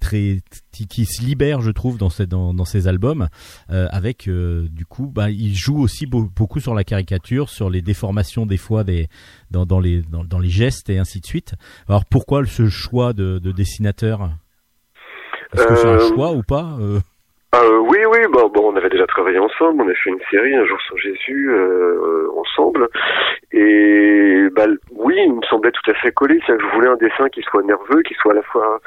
Très qui, se libère je trouve dans ces dans, dans ses albums euh, avec euh, du coup bah il joue aussi beau- beaucoup sur la caricature sur les déformations des fois des dans, dans les dans, dans les gestes et ainsi de suite. Alors pourquoi ce choix de, de dessinateur? Est-ce que c'est un Euh, choix ou pas Euh, oui, oui, bon, bon, on avait déjà travaillé ensemble, on a fait une série, Un jour sans Jésus, ensemble, et bah, oui, il me semblait tout à fait collé, c'est-à-dire que je voulais un dessin qui soit nerveux, qui soit à la fois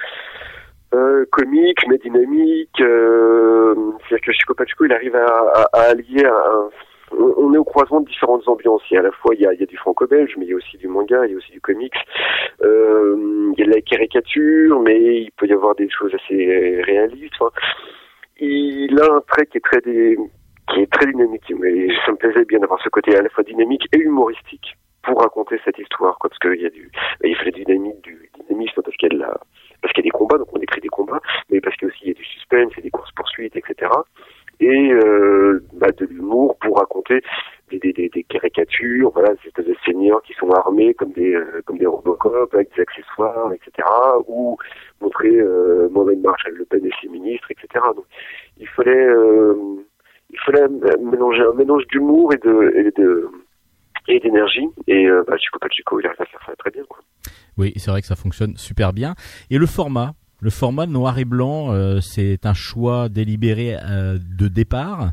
euh, comique, mais dynamique, euh, c'est-à-dire que Chico Pacheco, il arrive à, à, à allier un... On est au croisement de différentes ambiances. A à la fois il y a, il y a du franco-belge, mais il y a aussi du manga, il y a aussi du comics. Euh, il y a de la caricature, mais il peut y avoir des choses assez réalistes. Enfin, il a un trait qui est très dé- qui est très dynamique. Mais ça me plaisait bien d'avoir ce côté à la fois dynamique et humoristique pour raconter cette histoire, quoi. Parce qu'il y a du, il fallait du dynamique, du dynamisme parce qu'il y a de la, parce qu'il y a des combats, donc on écrit des combats, mais parce qu'il y a aussi y a du suspense, a des courses poursuites, etc. Et euh, bah, de l'humour pour raconter des, des, des, des caricatures, voilà, ces espèces de seigneurs qui sont armés comme des euh, comme des Robocop avec des accessoires, etc. Ou montrer euh, Mohamed Marshall Le Pen et ses ministres, etc. Donc il fallait euh, il fallait mélanger un mélange d'humour et de et de et d'énergie et euh, bah, Chico Pacheco il arrive à faire ça très bien quoi. Oui c'est vrai que ça fonctionne super bien et le format? Le format noir et blanc, euh, c'est un choix délibéré euh, de départ,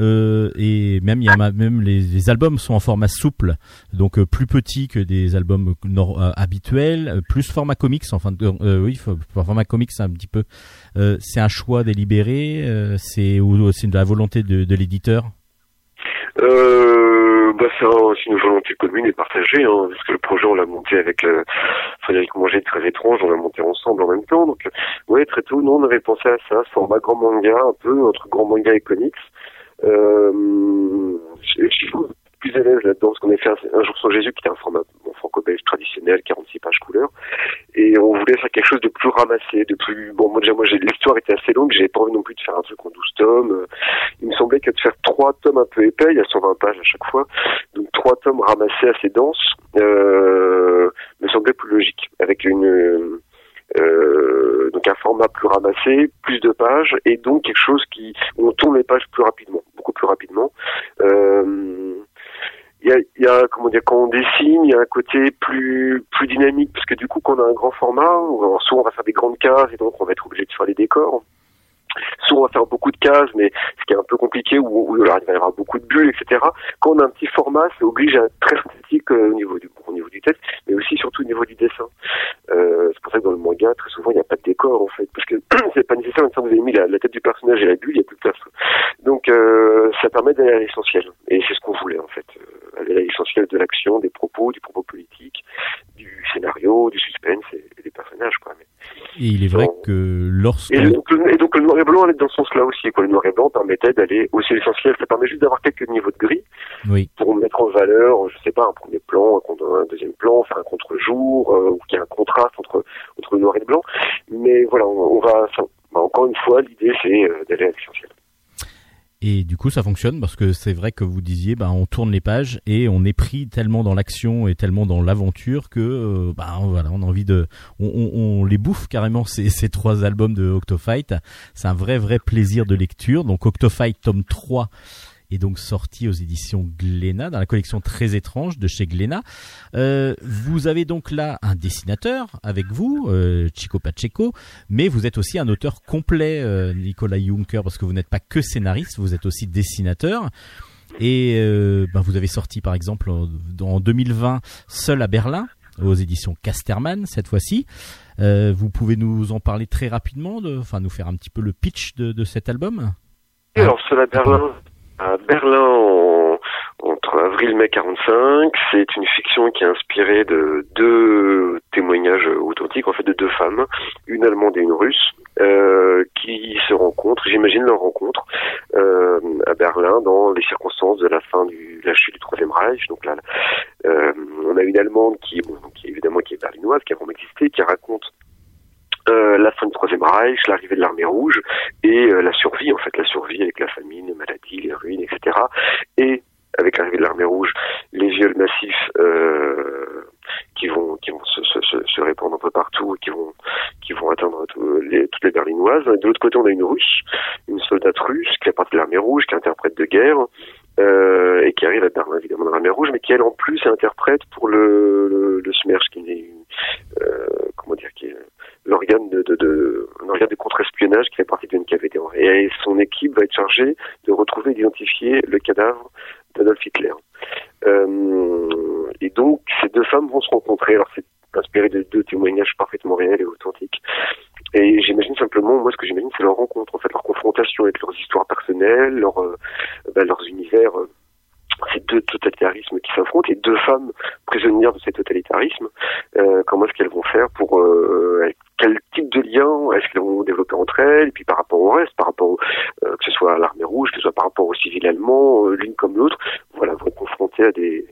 euh, et même y a même les, albums sont en format souple, donc plus petit que des albums habituels, plus format comics, enfin oui, format comics un petit peu. C'est un choix délibéré, c'est ou c'est de la volonté de, l'éditeur? C'est c'est une volonté commune et partagée, hein, parce que le projet on l'a monté avec euh, Frédéric Manger Très Étrange, on l'a monté ensemble en même temps. Donc euh, ouais très tôt, nous on avait pensé à ça, format grand manga, un peu entre grand manga et comics. Euh, plus à l'aise là-dedans, parce qu'on a fait un, jour sans Jésus qui était un format franco-belge traditionnel, 46 pages couleur, et on voulait faire quelque chose de plus ramassé, de plus bon. Moi déjà moi l'histoire était assez longue, j'avais pas envie non plus de faire un truc en 12 tomes. Euh, il me semblait que de faire trois tomes un peu épais, il y a 120 pages à chaque fois, donc trois tomes ramassés assez denses, euh, me semblait plus logique, avec une euh, donc un format plus ramassé, plus de pages, et donc quelque chose qui où on tourne les pages plus rapidement, beaucoup plus rapidement. Euh, il y a, y a, comment dire, quand on dessine, il y a un côté plus plus dynamique, parce que du coup, quand on a un grand format, on va- soit on va faire des grandes cases, et donc on va être obligé de faire les décors. Va faire beaucoup de cases, mais ce qui est un peu compliqué, où, où il va y avoir beaucoup de bulles, etc. Quand on a un petit format, ça oblige à être très synthétique euh, au niveau du au niveau du texte, mais aussi surtout au niveau du dessin. Euh, c'est pour ça que dans le manga, très souvent, il n'y a pas de décor en fait, parce que c'est pas nécessaire. Une fois que vous avez mis la, la tête du personnage et la bulle, il n'y a plus de place. Donc, euh, ça permet d'aller à l'essentiel, et c'est ce qu'on voulait en fait, aller à l'essentiel de l'action, des propos, du propos politique, du scénario, du suspense et, et des personnages, quoi. Mais- Et il est vrai que lorsque et donc, le, et donc le noir et blanc allait dans ce sens-là aussi. Quoi. Le noir et blanc permettait d'aller aussi l'essentiel. Ça permet juste d'avoir quelques niveaux de gris oui pour mettre en valeur, je sais pas, un premier plan, un, deuxième plan, faire un contre-jour, euh, ou qu'il y ait un contraste entre, entre le noir et le blanc. Mais voilà, on, on va... ça- bah, encore une fois, l'idée c'est euh, d'aller à l'essentiel. Et du coup, ça fonctionne parce que c'est vrai que vous disiez, bah, on tourne les pages et on est pris tellement dans l'action et tellement dans l'aventure que, euh, bah, voilà, on a envie de, on, les bouffe carrément ces, ces trois albums de Octofight. C'est un vrai, vrai plaisir de lecture. Donc Octofight tome 3 est donc sorti aux éditions Glénat, dans la collection Très étrange de chez Glénat. Euh, vous avez donc là un dessinateur avec vous, euh, Chico Pacheco, mais vous êtes aussi un auteur complet, euh, Nicolas Juncker, parce que vous n'êtes pas que scénariste, vous êtes aussi dessinateur. Et ben, vous avez sorti par exemple en, en 2020 Seul à Berlin aux éditions Casterman cette fois-ci. Vous pouvez nous en parler très rapidement, de, enfin nous faire un petit peu le pitch de, cet album? Alors, à Berlin, à Berlin en- entre avril mai 45, c'est une fiction qui est inspirée de deux témoignages authentiques, en fait, de deux femmes, une allemande et une russe, euh, qui se rencontrent, j'imagine leur rencontre, euh, à Berlin dans les circonstances de la fin du, la chute du Troisième Reich. Donc là, euh, on a une allemande qui, bon, évidemment est berlinoise, qui a vraiment existé, qui raconte la fin du Troisième Reich, l'arrivée de l'armée rouge et la survie, en fait, la survie avec la famine, les les ruines, etc. Et avec l'arrivée de l'armée rouge, les viols massifs euh, qui vont qui vont se, répandre un peu partout, qui vont qui vont atteindre toutes les berlinoises. De l'autre côté, on a une russe, une soldate russe qui est partie de l'armée rouge, qui est interprète de guerre. Euh, et qui arrive à Berlin évidemment dans l'armée rouge, mais qui elle en plus est interprète pour le, le, euh, qui est l'organe de, de, de de contre-espionnage qui fait partie du NKVD. Et son équipe va être chargée de retrouver et d'identifier le cadavre d'Adolf Hitler. Euh, et donc ces deux femmes vont se rencontrer. Alors c'est inspiré de deux témoignages parfaitement réels et authentiques. Et j'imagine simplement, moi ce que j'imagine c'est leur rencontre, en fait leur confrontation avec leurs histoires personnelles, leur, euh, ben, leurs univers. euh, ces deux totalitarismes qui s'affrontent et deux femmes prisonnières de ces totalitarismes, euh, comment est-ce qu'elles vont faire pour euh, quel type de lien est-ce qu'elles vont développer entre elles et puis par rapport au reste, par rapport au- euh, que ce soit à l'armée rouge, que ce soit par rapport aux civils allemands, euh, l'une comme l'autre, voilà, vont être confrontées à des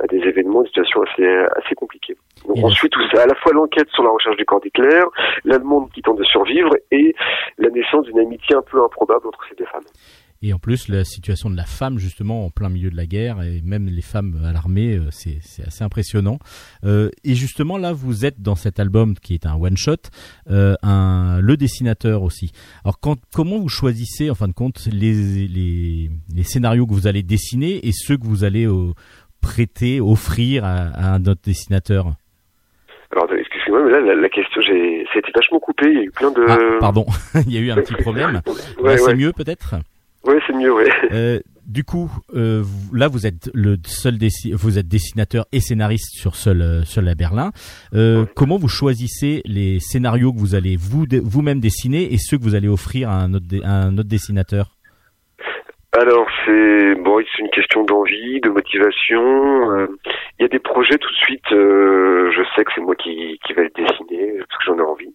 à des événements, des situations assez assez compliquées. Donc Et ensuite tout ça, à la fois l'enquête sur la recherche du corps d'Hitler, l'allemande qui tente de survivre et la naissance d'une amitié un peu improbable entre ces deux femmes. Et en plus, la situation de la femme, justement, en plein milieu de la guerre, et même les femmes à l'armée, euh, c'est c'est assez impressionnant. Euh, et justement, là, vous êtes dans cet album qui est un one-shot, euh, un, le dessinateur aussi. Alors, quand, comment vous choisissez, en fin de compte, les, les, les scénarios que vous allez dessiner et ceux que vous allez euh, prêter, offrir à, à un autre dessinateur? Alors excusez-moi, mais là la, la question, j'ai, c'était vachement coupé, il y a eu plein de. Ah, pardon, il y a eu un petit problème. Ouais, Là, c'est ouais. mieux, peut-être? Ouais, c'est mieux, ouais. Euh, du coup, euh, là, vous êtes le seul vous êtes dessinateur et scénariste sur seul euh, seul à Berlin. Euh, Comment vous choisissez les scénarios que vous allez vous vous-même dessiner et ceux que vous allez offrir à un autre à un autre dessinateur? Alors c'est bon, c'est une question d'envie, de motivation. euh, Il y a des projets tout de suite. euh, je sais que c'est moi qui qui vais le dessiner parce que j'en ai envie.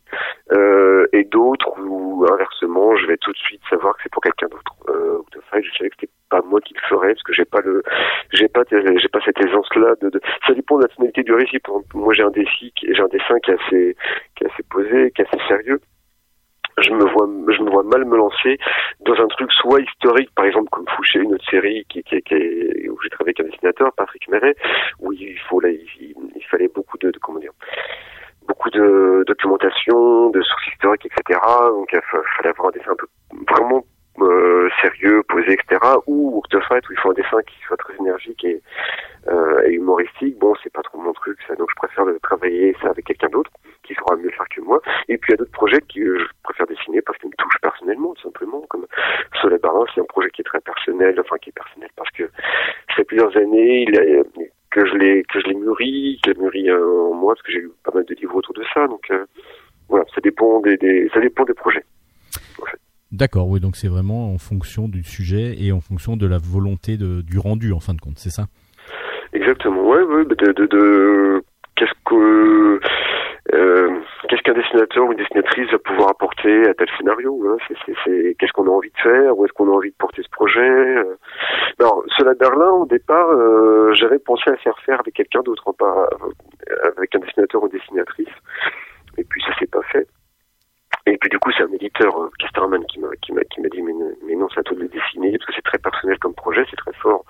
Euh, et d'autres où inversement, je vais tout de suite savoir que c'est pour quelqu'un d'autre. Euh, de fait, je savais que c'était pas moi qui le ferais parce que j'ai pas le, j'ai pas, j'ai pas cette aisance là. De, de, ça dépend de la tonalité du récit. Moi j'ai un dessin, j'ai un dessin qui est assez, qui est assez posé, qui est assez sérieux je me vois je me vois mal me lancer dans un truc soit historique par exemple comme Fouché une autre série qui, qui, qui est- où j'ai travaillé avec un dessinateur Patrick Méret où il faut là il, il fallait beaucoup de, de comment dire beaucoup de documentation de sources historiques etc donc il fa- fallait avoir un dessin un peu vraiment euh, sérieux posé etc ou Octofret où il faut un dessin qui soit très énergique et, euh, et humoristique bon c'est pas trop mon truc ça donc je préfère le travailler ça avec quelqu'un d'autre qui saura mieux le faire que moi et puis il y a d'autres projets que je préfère dessiner parce qu'ils me touchent personnellement, tout simplement. Comme Soleil Barin, c'est un projet qui est très personnel, enfin qui est personnel parce que ça fait plusieurs années il a- que je l'ai que je l'ai mûri, que je l'ai mûri euh, en moi, parce que j'ai eu pas mal de livres autour de ça. Donc euh, voilà, ça dépend des, des ça dépend des projets. D'accord, oui, donc c'est vraiment en fonction du sujet et en fonction de la volonté de, du rendu en fin de compte, c'est ça? Exactement, ouais, ouais, de, de, de qu'est-ce que euh, qu'est-ce qu'un dessinateur ou une dessinatrice va pouvoir apporter à tel scénario hein, qu'est-ce qu'on a envie de faire, où est-ce qu'on a envie de porter ce projet? euh. Alors, cela Berlin, au départ, euh, j'avais pensé à faire faire avec quelqu'un d'autre, pas avec un dessinateur ou une dessinatrice. Et puis ça s'est pas fait. Et puis du coup, c'est un éditeur, euh, Casterman, qui m'a qui m'a qui m'a dit mais, mais non, c'est à toi de le dessiner parce que c'est très personnel comme projet, c'est très fort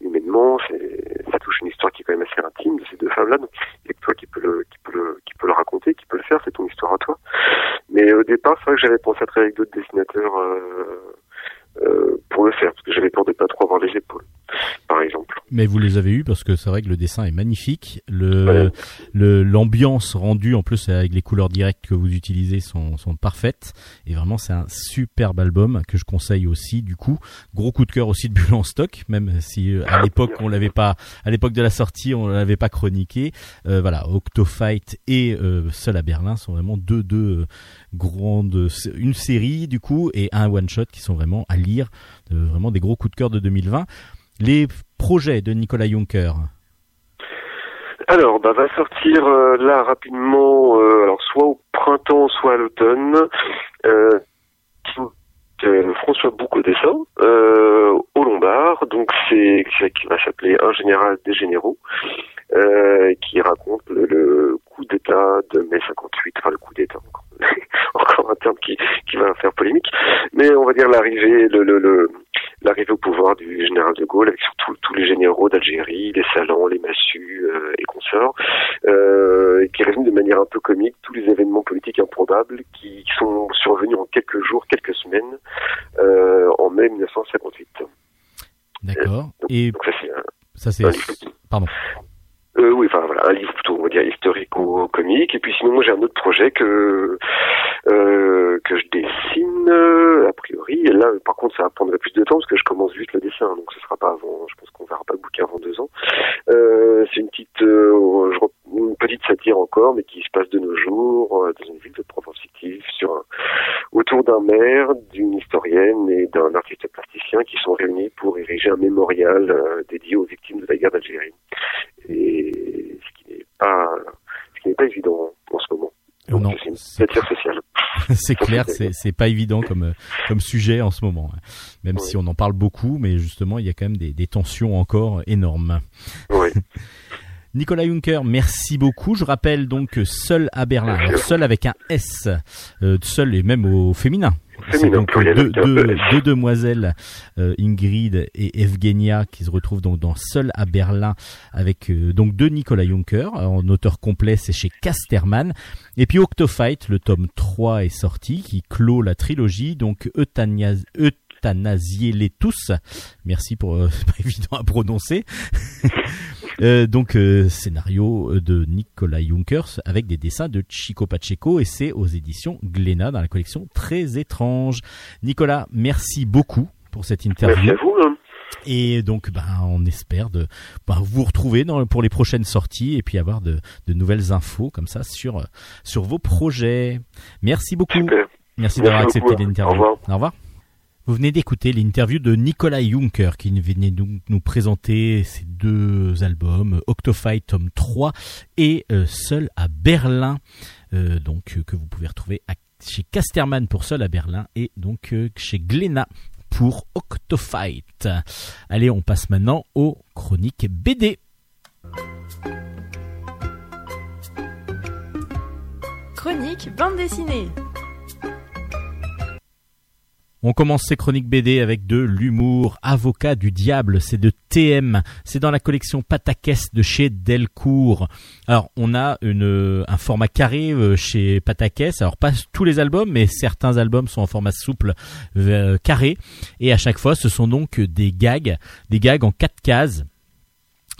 humainement, c'est ça touche une histoire qui est quand même assez intime de ces deux femmes-là. Donc que toi qui peut le qui peut le qui peut le raconter, qui peut le faire, c'est ton histoire à toi. Mais au départ, c'est vrai que j'avais pensé à travailler avec d'autres dessinateurs euh, euh, pour le faire parce que j'avais peur de pas trop avoir les Mais vous les avez eus parce que c'est vrai que le dessin est magnifique. Le Ouais. le- l'ambiance rendue en plus avec les couleurs directes que vous utilisez sont, sont parfaites. Et vraiment c'est un superbe album que je conseille aussi. Du coup, gros coup de cœur aussi de Bulle en stock, même si euh, à l'époque on l'avait pas, à l'époque de la sortie on l'avait pas chroniqué. Euh, voilà, Octofight et euh, Seul à Berlin sont vraiment deux deux euh, grandes, une série du coup et un one shot qui sont vraiment à lire. Euh, vraiment des gros coups de cœur de 2020. Les projets de Nicolas Juncker. Alors, bah, va sortir euh, là rapidement, euh, alors soit au printemps, soit à l'automne. Euh, euh, François Bouc au dessin, euh, au Lombard, donc c'est c'est- qui va s'appeler Un général des généraux, euh, qui raconte le, le coup d'État de mai 58, enfin le coup d'État encore, encore un terme qui, qui va faire polémique, mais on va dire l'arrivée, le, le, le- l'arrivée au pouvoir du général de Gaulle avec surtout tous les généraux d'Algérie, les salons, les massues euh, et consorts, euh, qui résume de manière un peu comique tous les événements politiques improbables qui sont survenus en quelques jours, quelques semaines, euh, en mai 1958. D'accord. Et Donc ça c'est un, pardon. Euh, oui, enfin voilà, un livre plutôt, on va dire, historico-comique. Et puis sinon, j'ai un autre projet que euh, que je dessine, euh, a priori. Et là, par contre, ça va prendre plus de temps parce que je commence juste le dessin, donc ce sera pas avant. Je pense qu'on verra pas le bouquin avant deux ans. Euh, c'est une petite, euh, une petite satire encore, mais qui se passe de nos jours euh, dans une ville de Provence fictive, sur un, autour d'un maire, d'une historienne et d'un artiste plasticien qui sont réunis pour ériger un mémorial dédié aux victimes de la guerre d'Algérie ce qui n'est pas ce qui n'est pas évident en ce moment. Donc Non, c'est une c'est satire sociale. c'est clair, c'est c'est pas évident comme euh, comme sujet en ce moment. hein. Même si on en parle beaucoup, mais justement il y a quand même des, des tensions encore énormes. Oui. Nicolas Juncker, merci beaucoup. Je rappelle donc que seul à Berlin, alors seul avec un S, euh, seul et même au féminin. C'est Féminin, donc deux, deux, deux demoiselles, euh, Ingrid et Evgenia, qui se retrouvent donc dans Seul à Berlin avec euh, donc deux Nicolas Juncker. En auteur complet, c'est chez Casterman. Et puis Octofight, le tome 3 est sorti, qui clôt la trilogie. Donc Euthanias, Euthanasiez-les tous. Merci pour, euh, c'est pas évident à prononcer. Euh, donc euh, scénario de Nicolas Junkers avec des dessins de Chico Pacheco et c'est aux éditions Glénat dans la collection Très étrange. Nicolas, merci beaucoup pour cette Merci interview à vous. hein. et donc ben, on espère de ben, vous retrouver dans, pour les prochaines sorties et puis avoir de, de nouvelles infos comme ça sur, euh, sur vos projets. Merci beaucoup. Super. Merci Merci d'avoir accepté l'interview. Au revoir. Au revoir. Vous venez d'écouter l'interview de Nicolas Juncker qui venait donc nous présenter ses deux albums, Octofight tome 3 et euh, Seul à Berlin, euh, donc euh, que vous pouvez retrouver chez Casterman pour Seul à Berlin et donc chez Glénat pour Octofight. Allez, on passe maintenant aux chroniques BD. Chronique bande dessinée. On commence ces chroniques BD avec de l'humour. Avocat du diable, c'est de TM. C'est dans la collection Patakès de chez Delcourt. Alors, on a une, un format carré euh, chez Patakès. Alors, pas tous les albums, mais certains albums sont en format souple euh, carré. Et à chaque fois, ce sont donc des gags, des gags en quatre cases.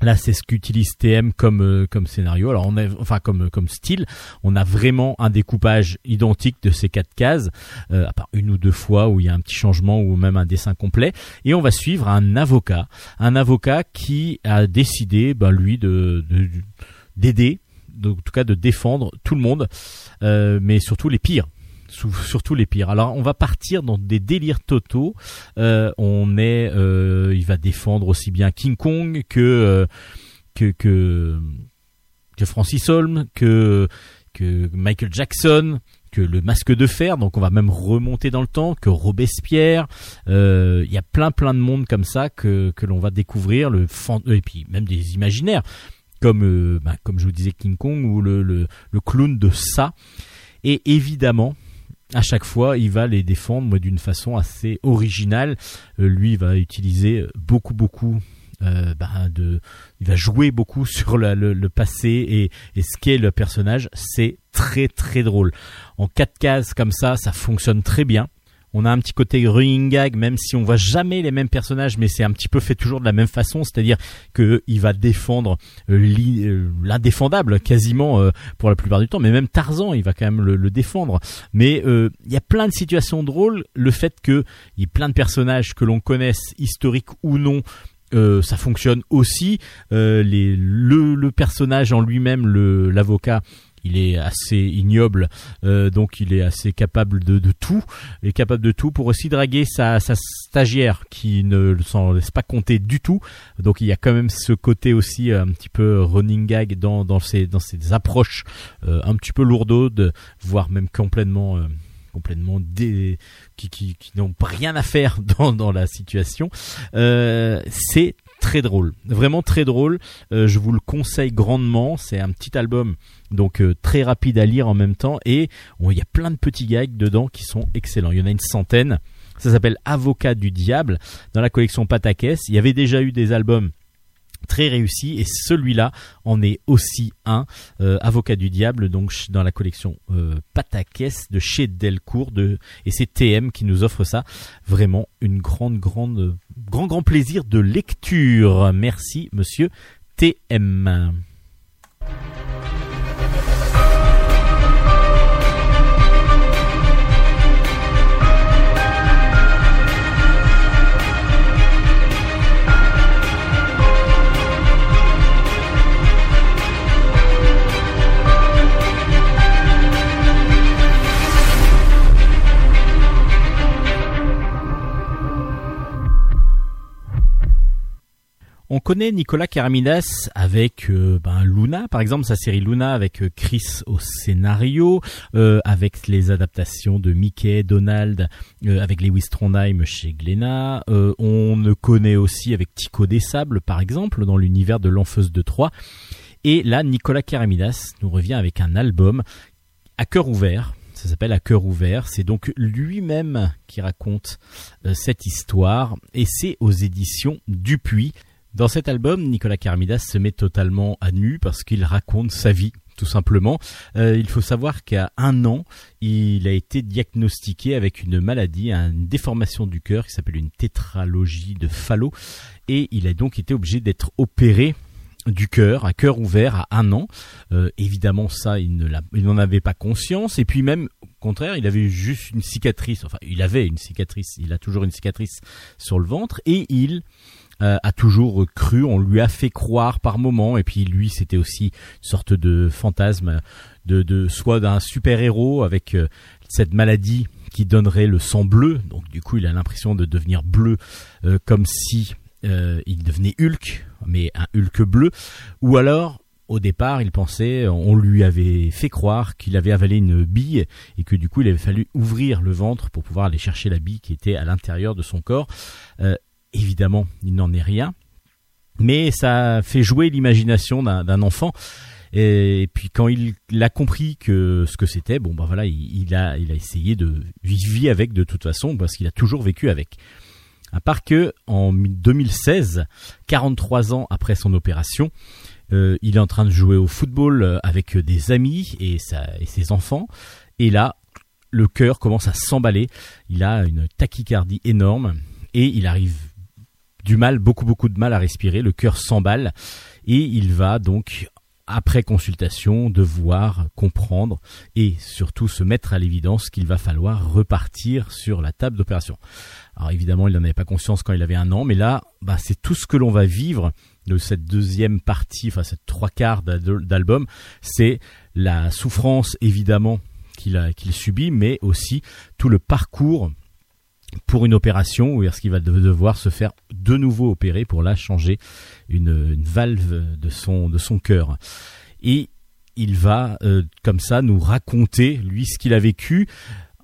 Là, c'est ce qu'utilise TM comme euh, comme scénario. Alors, on a, enfin comme comme style, on a vraiment un découpage identique de ces quatre cases, euh, à part une ou deux fois où il y a un petit changement ou même un dessin complet. Et on va suivre un avocat, un avocat qui a décidé, ben lui, de de- d'aider, de- en tout cas de défendre tout le monde, euh, mais surtout les pires. Surtout les pires. Alors on va partir dans des délires totaux. Euh, on est, euh, il va défendre aussi bien King Kong que euh, que que, que Francis Holm, que que Michael Jackson, que le Masque de Fer. Donc on va même remonter dans le temps, que Robespierre. Il y a plein plein de monde comme ça que que l'on va découvrir. Le et puis même des imaginaires comme bah, comme je vous disais King Kong ou le le, le clown de ça. Et évidemment, à chaque fois, il va les défendre d'une façon assez originale. Euh, lui, va utiliser beaucoup, beaucoup euh, ben, de, il va jouer beaucoup sur le passé et, et ce qu'est le personnage. C'est très, très drôle. En quatre cases comme ça, ça fonctionne très bien. On a un petit côté running gag, même si on voit jamais les mêmes personnages, mais c'est un petit peu fait toujours de la même façon, c'est-à-dire que il va défendre euh, l'indéfendable quasiment pour la plupart du temps, mais même Tarzan, il va quand même le, défendre. Mais il y a plein de situations drôles. Le fait qu'il y ait plein de personnages que l'on connaisse, historiques ou non, euh, ça fonctionne aussi. Euh, le, personnage en lui-même, l'avocat, il est assez ignoble, euh, donc il est assez capable de, tout, il est capable de tout pour aussi draguer sa, stagiaire qui ne s'en laisse pas compter du tout. Donc il y a quand même ce côté aussi un petit peu running gag dans, dans, ces, dans ces approches un petit peu lourdaudes, voire même complètement complètement dé... qui, qui, qui n'ont rien à faire dans, dans la situation. Euh, c'est très drôle, vraiment très drôle. Euh, je vous le conseille grandement. C'est un petit album, donc euh, très rapide à lire en même temps, et il y a plein de petits gags dedans qui sont excellents. Il y en a une centaine. Ça s'appelle Avocat du diable dans la collection Patakès. Il y avait déjà eu des albums très réussi. Et celui-là en est aussi un euh, avocat du diable donc dans la collection euh, de chez Delcourt de et c'est TM qui nous offre ça. Vraiment une grande grande grand grand plaisir de lecture. Merci monsieur TM On connaît Nicolas Karamidas avec euh, ben, Luna, par exemple, sa série Luna avec euh, Chris au scénario, euh, avec les adaptations de Mickey, Donald, avec Lewis Trondheim chez Glénat. on ne connaît aussi avec Tico des Sables, par exemple, dans l'univers de l'Enfeuse de Troyes. Et là, Nicolas Karamidas nous revient avec un album à cœur ouvert, ça s'appelle À cœur ouvert. C'est donc lui-même qui raconte cette histoire et c'est aux éditions Dupuis. Dans cet album, Nicolas Carmidas se met totalement à nu parce qu'il raconte sa vie tout simplement. Euh, il faut savoir qu'à un an, il a été diagnostiqué avec une maladie, une déformation du cœur qui s'appelle une tétralogie de Fallot, et il a donc été obligé d'être opéré du cœur, à cœur ouvert à un an. Euh, évidemment, ça, il n'en avait pas conscience. Et puis même, au contraire, il avait juste une cicatrice. Enfin, il avait une cicatrice. Il a toujours une cicatrice sur le ventre. Et il euh, a toujours cru, on lui a fait croire par moment, et puis lui c'était aussi une sorte de fantasme de, de soit d'un super héros avec euh, cette maladie qui donnerait le sang bleu, donc du coup il a l'impression de devenir bleu euh, comme si il devenait Hulk, mais un Hulk bleu, ou alors au départ, il pensait, on lui avait fait croire qu'il avait avalé une bille et que du coup, il avait fallu ouvrir le ventre pour pouvoir aller chercher la bille qui était à l'intérieur de son corps. Évidemment, il n'en est rien, mais ça fait jouer l'imagination d'un enfant. Et, puis quand il, a compris que ce que c'était, bon ben voilà, il, a il a essayé de vivre avec de toute façon parce qu'il a toujours vécu avec. À part que en 2016, 43 ans après son opération, euh, il est en train de jouer au football avec des amis et, et ses enfants. Et là, le cœur commence à s'emballer. Il a une tachycardie énorme et il arrive du mal, beaucoup beaucoup de mal à respirer, le cœur s'emballe et il va donc après consultation devoir comprendre et surtout se mettre à l'évidence qu'il va falloir repartir sur la table d'opération. Alors évidemment, il n'en avait pas conscience quand il avait un an, mais là, bah, c'est tout ce que l'on va vivre de cette deuxième partie, enfin cette trois quarts d'album, c'est la souffrance évidemment qu'il qu'il subit, mais aussi tout le parcours pour une opération où est-ce qu'il va devoir se faire de nouveau opérer pour là changer une, valve de son de son cœur et il va euh, comme ça nous raconter lui ce qu'il a vécu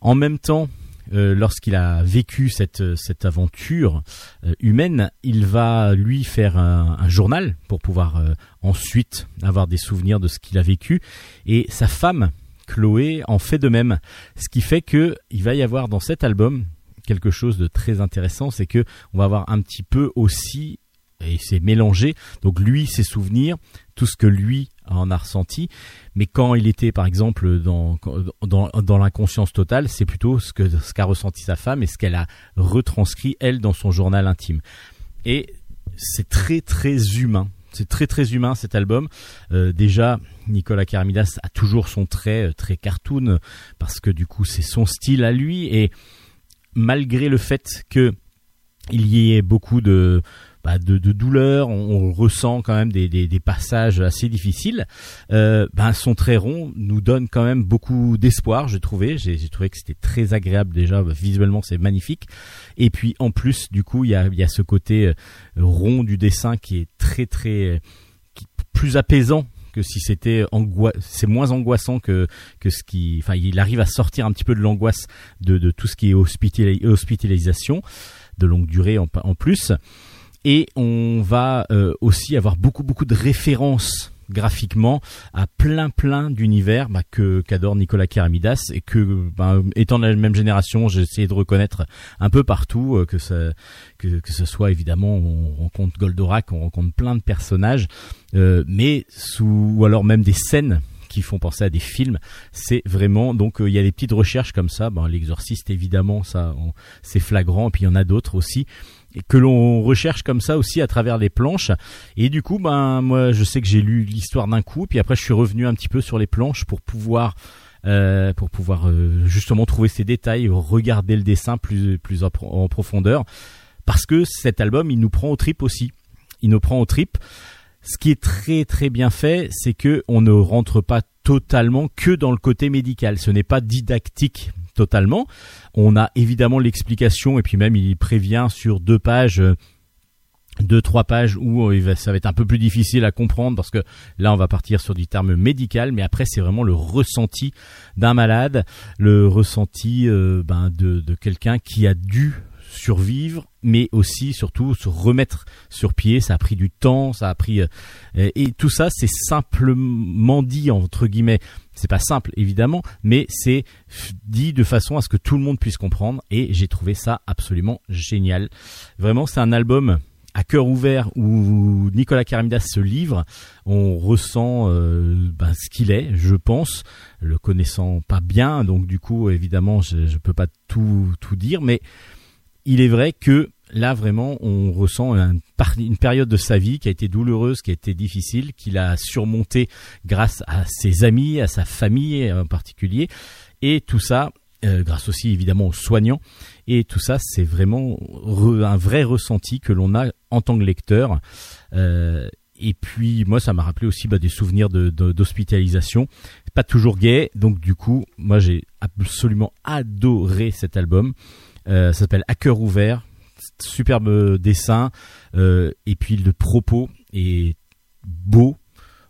en même temps euh, lorsqu'il a vécu cette, cette aventure euh, humaine, il va lui faire un, un journal pour pouvoir ensuite avoir des souvenirs de ce qu'il a vécu. Et sa femme, Chloé, en fait de même. Ce qui fait que il va y avoir dans cet album quelque chose de très intéressant, c'est que on va avoir un petit peu aussi et c'est mélangé. Donc lui, ses souvenirs, tout ce que lui en a ressenti, mais quand il était par exemple dans dans, dans l'inconscience totale, c'est plutôt ce que ce qu'a ressenti sa femme et ce qu'elle a retranscrit elle dans son journal intime. Et c'est très très humain. C'est très très humain cet album. Euh, déjà, Nicolas Karamidas a toujours son trait euh, très cartoon parce que du coup c'est son style à lui et malgré le fait que il y ait beaucoup de bah, on, ressent quand même des, passages assez difficiles. Euh, ben son trait nous donne quand même beaucoup d'espoir, j'ai trouvé. J'ai trouvé que c'était très agréable déjà, visuellement c'est magnifique. Et puis en plus, du coup, il y a, y ce côté euh, rond du dessin qui est très très qui, plus apaisant que si c'était c'est moins angoissant que que ce qui, enfin, il arrive à sortir un petit peu de l'angoisse de, de tout ce qui est hospitalisation de longue durée en, en plus. Et on va euh, aussi avoir beaucoup beaucoup de références graphiquement à plein plein d'univers bah, que qu'adore Nicolas Keramidas et que bah, étant de la même génération j'ai essayé de reconnaître un peu partout euh, que que, que ce soit évidemment on rencontre Goldorak on rencontre plein de personnages euh, mais sous ou alors même des scènes qui font penser à des films. C'est vraiment donc il y a des petites recherches comme ça. Ben, L'exorciste évidemment ça c'est flagrant. Et puis il y en a d'autres aussi que l'on recherche comme ça aussi à travers les planches. Et du coup, ben moi, je sais que j'ai lu l'histoire d'un coup, puis après je suis revenu un petit peu sur les planches pour pouvoir euh, pour pouvoir euh, justement trouver ces détails, regarder le dessin plus plus en profondeur, parce que cet album, il nous prend au trip aussi. Il nous prend au trip. Ce qui est très très bien fait, c'est que on ne rentre pas totalement que dans le côté médical. Ce n'est pas didactique totalement. On a évidemment l'explication et puis même il prévient sur deux pages euh, deux trois pages où euh, ça va être un peu plus difficile à comprendre parce que là on va partir sur du terme médical mais après c'est vraiment le ressenti d'un malade le ressenti euh, ben, de, de quelqu'un qui a dû survivre, mais aussi surtout se remettre sur pied. Ça a pris du temps, ça a pris euh, et tout ça c'est simplement dit entre guillemets. C'est pas simple évidemment, mais c'est dit de façon à ce que tout le monde puisse comprendre. Et j'ai trouvé ça absolument génial. Vraiment, c'est un album à cœur ouvert où Nicolas Caramidas se livre, on ressent euh, ben, ce qu'il est, je pense, le connaissant pas bien, donc du coup évidemment je, je peux pas tout tout dire, mais il est vrai que là vraiment on ressent une période de sa vie qui a été douloureuse, qui a été difficile, qu'il a surmonté grâce à ses amis, à sa famille en particulier, et tout ça euh, grâce aussi évidemment aux soignants, et tout ça c'est vraiment un vrai ressenti que l'on a en tant que lecteur. Euh, et puis moi ça m'a rappelé aussi bah, des souvenirs d'hospitalisation, pas toujours gay, donc du coup moi j'ai absolument adoré cet album. Euh, ça s'appelle À cœur ouvert. Superbe dessin. Euh, et puis le propos est beau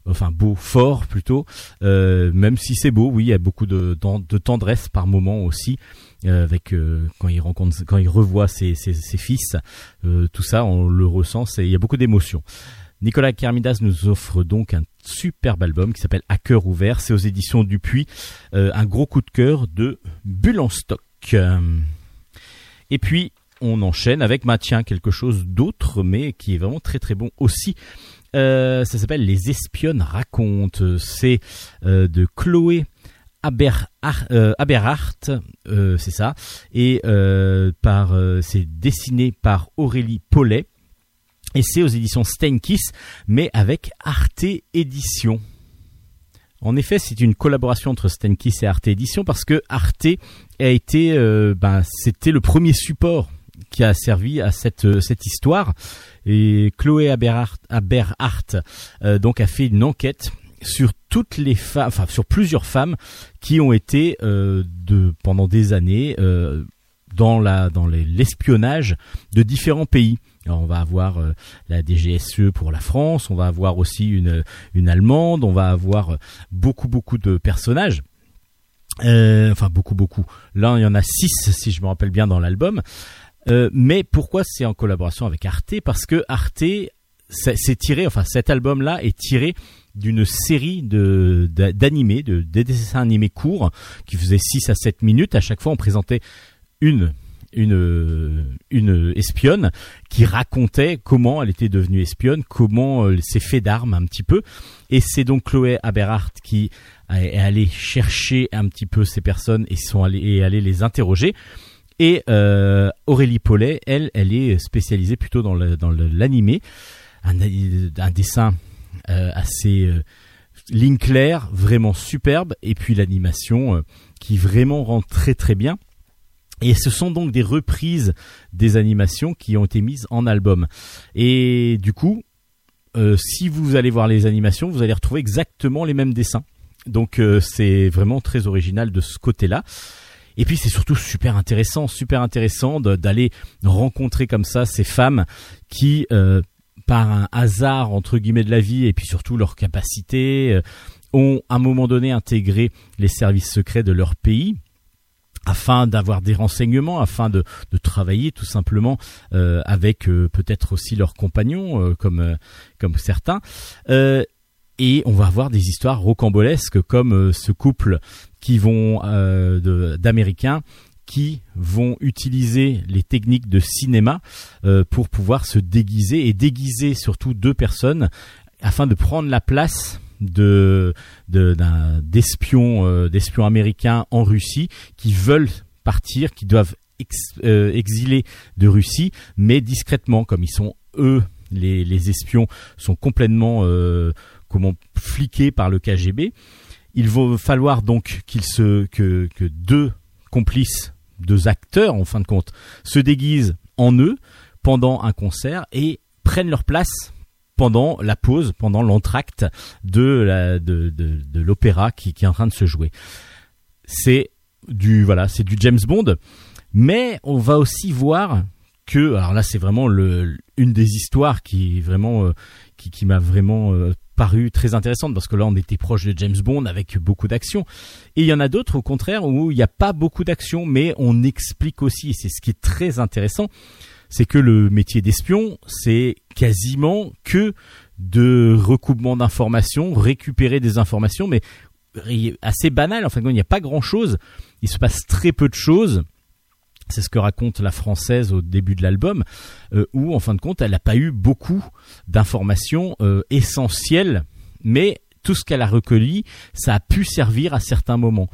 enfin beau, fort plutôt, euh, même si c'est beau, oui, il y a beaucoup de, tendresse par moment aussi, euh, avec euh, quand il rencontre, quand il revoit ses, fils, euh, tout ça, on le ressent, il y a beaucoup d'émotions. Nicolas Kermidas nous offre donc un superbe album qui s'appelle À cœur ouvert, c'est aux éditions Dupuis, un gros coup de cœur de Bulle. Et puis, on enchaîne avec, bah quelque chose d'autre, mais qui est vraiment très très bon aussi. Euh, ça s'appelle Les Espionnes racontent. C'est euh, de Chloé Aberhart, euh, c'est ça, et par c'est dessiné par Aurélie Paulet. Et c'est aux éditions Steinkiss, mais avec Arte Édition. En effet, c'est une collaboration entre Stenkiss et Arte Édition parce que Arte a été, euh, ben, c'était le premier support qui a servi à cette euh, cette histoire. Et Chloé Aberhart, euh, donc a fait une enquête sur toutes les femmes, enfin sur plusieurs femmes qui ont été de pendant des années dans la dans l'espionnage de différents pays. On va avoir euh, la DGSE pour la France, on va avoir aussi une, allemande, on va avoir beaucoup beaucoup de personnages. Euh, enfin beaucoup beaucoup. Là il y en a six si je me rappelle bien dans l'album. Euh, mais pourquoi c'est en collaboration avec Arte? Parce que Arte c'est tiré, enfin cet album-là est tiré d'une série de d'animés, de, de, dessins animés courts qui faisaient 6 à 7 minutes. À chaque fois, on présentait une une espionne qui racontait comment elle était devenue espionne, comment euh, ses faits d'armes un petit peu. Et c'est donc Chloé Aberhart qui est allée chercher un petit peu ces personnes et sont allés et les interroger. Et euh, Aurélie Paulet, elle, elle est spécialisée plutôt dans l'animé, un, dessin euh, assez euh, ligne vraiment superbe, et puis l'animation qui vraiment rend très très bien. Et ce sont donc des reprises des animations qui ont été mises en album. Et du coup, euh, si vous allez voir les animations, vous allez retrouver exactement les mêmes dessins. Donc euh, c'est vraiment très original de ce côté-là. Et puis c'est surtout super intéressant, super intéressant d'aller rencontrer comme ça ces femmes qui, euh, par un hasard entre guillemets de la vie et puis surtout leur capacité, ont à un moment donné intégré les services secrets de leur pays afin d'avoir des renseignements, afin de, de travailler tout simplement euh, avec euh, peut-être aussi leurs compagnons, euh, comme comme certains. et on va avoir des histoires rocambolesques comme ce couple qui vont d'Américains qui vont utiliser les techniques de cinéma pour pouvoir se déguiser et déguiser surtout deux personnes afin de prendre la place de d'espions euh, d'espions américains en Russie qui veulent partir, qui doivent euh, exiler de Russie, mais discrètement, comme ils sont eux les, les espions sont complètement euh, comment fliqués par le KGB. Il va falloir donc qu'il se que, que deux complices, deux acteurs en fin de compte, se déguisent en eux pendant un concert et prennent leur place pendant la pause, pendant l'entracte de l'opéra qui, est en train de se jouer. C'est du voilà, c'est du James Bond, mais on va aussi voir que alors là c'est vraiment une des histoires qui vraiment euh, qui m'a vraiment euh, paru très intéressante parce que là on était proche de James Bond avec beaucoup d'action et il y en a d'autres au contraire où il n'y a pas beaucoup d'action mais on explique aussi et c'est ce qui est très intéressant c'est que le métier d'espion, c'est quasiment que de recoupement d'informations, récupérer des informations, mais assez banal. En fin il n'y a pas grand-chose. Il se passe très peu de choses. C'est ce que raconte la française au début de l'album, euh, où en fin de compte, elle n'a pas eu beaucoup d'informations euh, essentielles, mais tout ce qu'elle a recueilli, ça a pu servir à certains moments.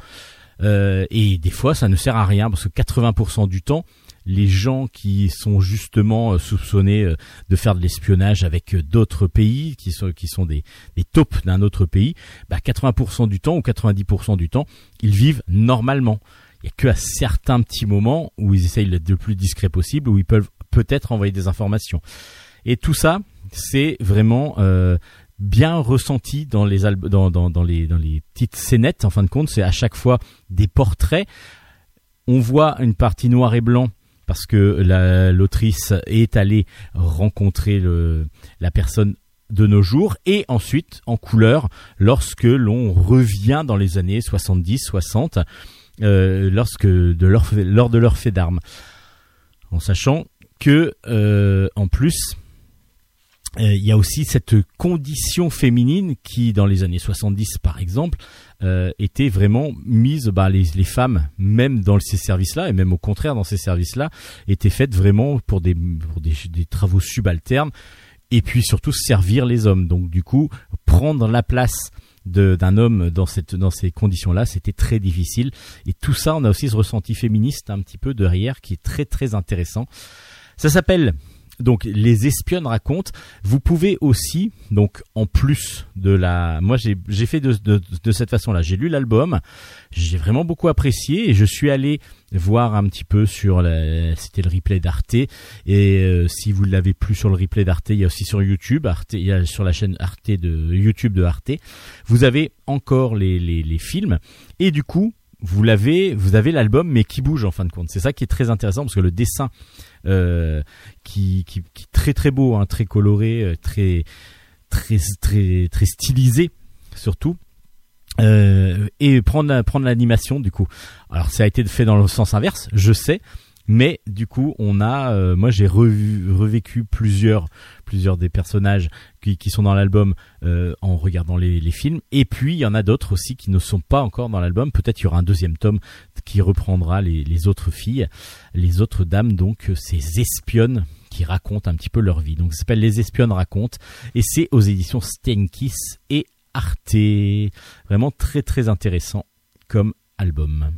Euh, et des fois, ça ne sert à rien parce que 80% du temps, les gens qui sont justement euh, soupçonnés euh, de faire de l'espionnage avec euh, d'autres pays, qui sont, qui sont des, des taupes d'un autre pays, bah 80% du temps ou 90% du temps, ils vivent normalement. Il n'y a que à certains petits moments où ils essayent d'être le plus discret possible, où ils peuvent peut-être envoyer des informations. Et tout ça, c'est vraiment bien ressenti dans les, dans, dans, dans, les, dans les petites scénettes. En fin de compte, c'est à chaque fois des portraits. On voit une partie noir et blanc parce que l'autrice est allée rencontrer la personne de nos jours et ensuite en couleur lorsque l'on revient dans les années 70-60 euh, lorsque de leur, lors de leur fait d'armes. En sachant que euh, en plus il y a aussi cette condition féminine qui, dans les années 70 par exemple, euh, était vraiment mise, bah, les, les femmes, même dans ces services-là, et même au contraire dans ces services-là, étaient faites vraiment pour des, pour des, des travaux subalternes, et puis surtout servir les hommes. Donc du coup, prendre la place d'un homme dans cette dans ces conditions-là, c'était très difficile. Et tout ça, on a aussi ce ressenti féministe un petit peu derrière qui est très très intéressant. Ça s'appelle donc les espionnes racontent. Vous pouvez aussi, donc en plus de la, moi j'ai j'ai fait de, de, de cette façon-là. J'ai lu l'album, j'ai vraiment beaucoup apprécié et je suis allé voir un petit peu sur la, c'était le replay d'Arte et euh, si vous l'avez plus sur le replay d'Arte, il y a aussi sur YouTube, Arte, il y a sur la chaîne Arte de YouTube de Arte. Vous avez encore les les, les films et du coup vous l'avez, vous avez l'album, mais qui bouge en fin de compte. C'est ça qui est très intéressant parce que le dessin, euh, qui, qui, qui, très très beau, hein, très coloré, euh, très très très très stylisé surtout. Euh, et prendre prendre l'animation du coup. Alors ça a été fait dans le sens inverse, je sais. Mais du coup, on a, euh, moi j'ai revécu plusieurs, plusieurs des personnages qui, sont dans l'album euh, en regardant les, films. Et puis il y en a d'autres aussi qui ne sont pas encore dans l'album. Peut-être y aura un deuxième tome qui reprendra les, autres filles, les autres dames, donc ces espionnes qui racontent un petit peu leur vie. Donc ça s'appelle Les espionnes racontent et c'est aux éditions Steinkiss et Arte. Vraiment très très intéressant comme album.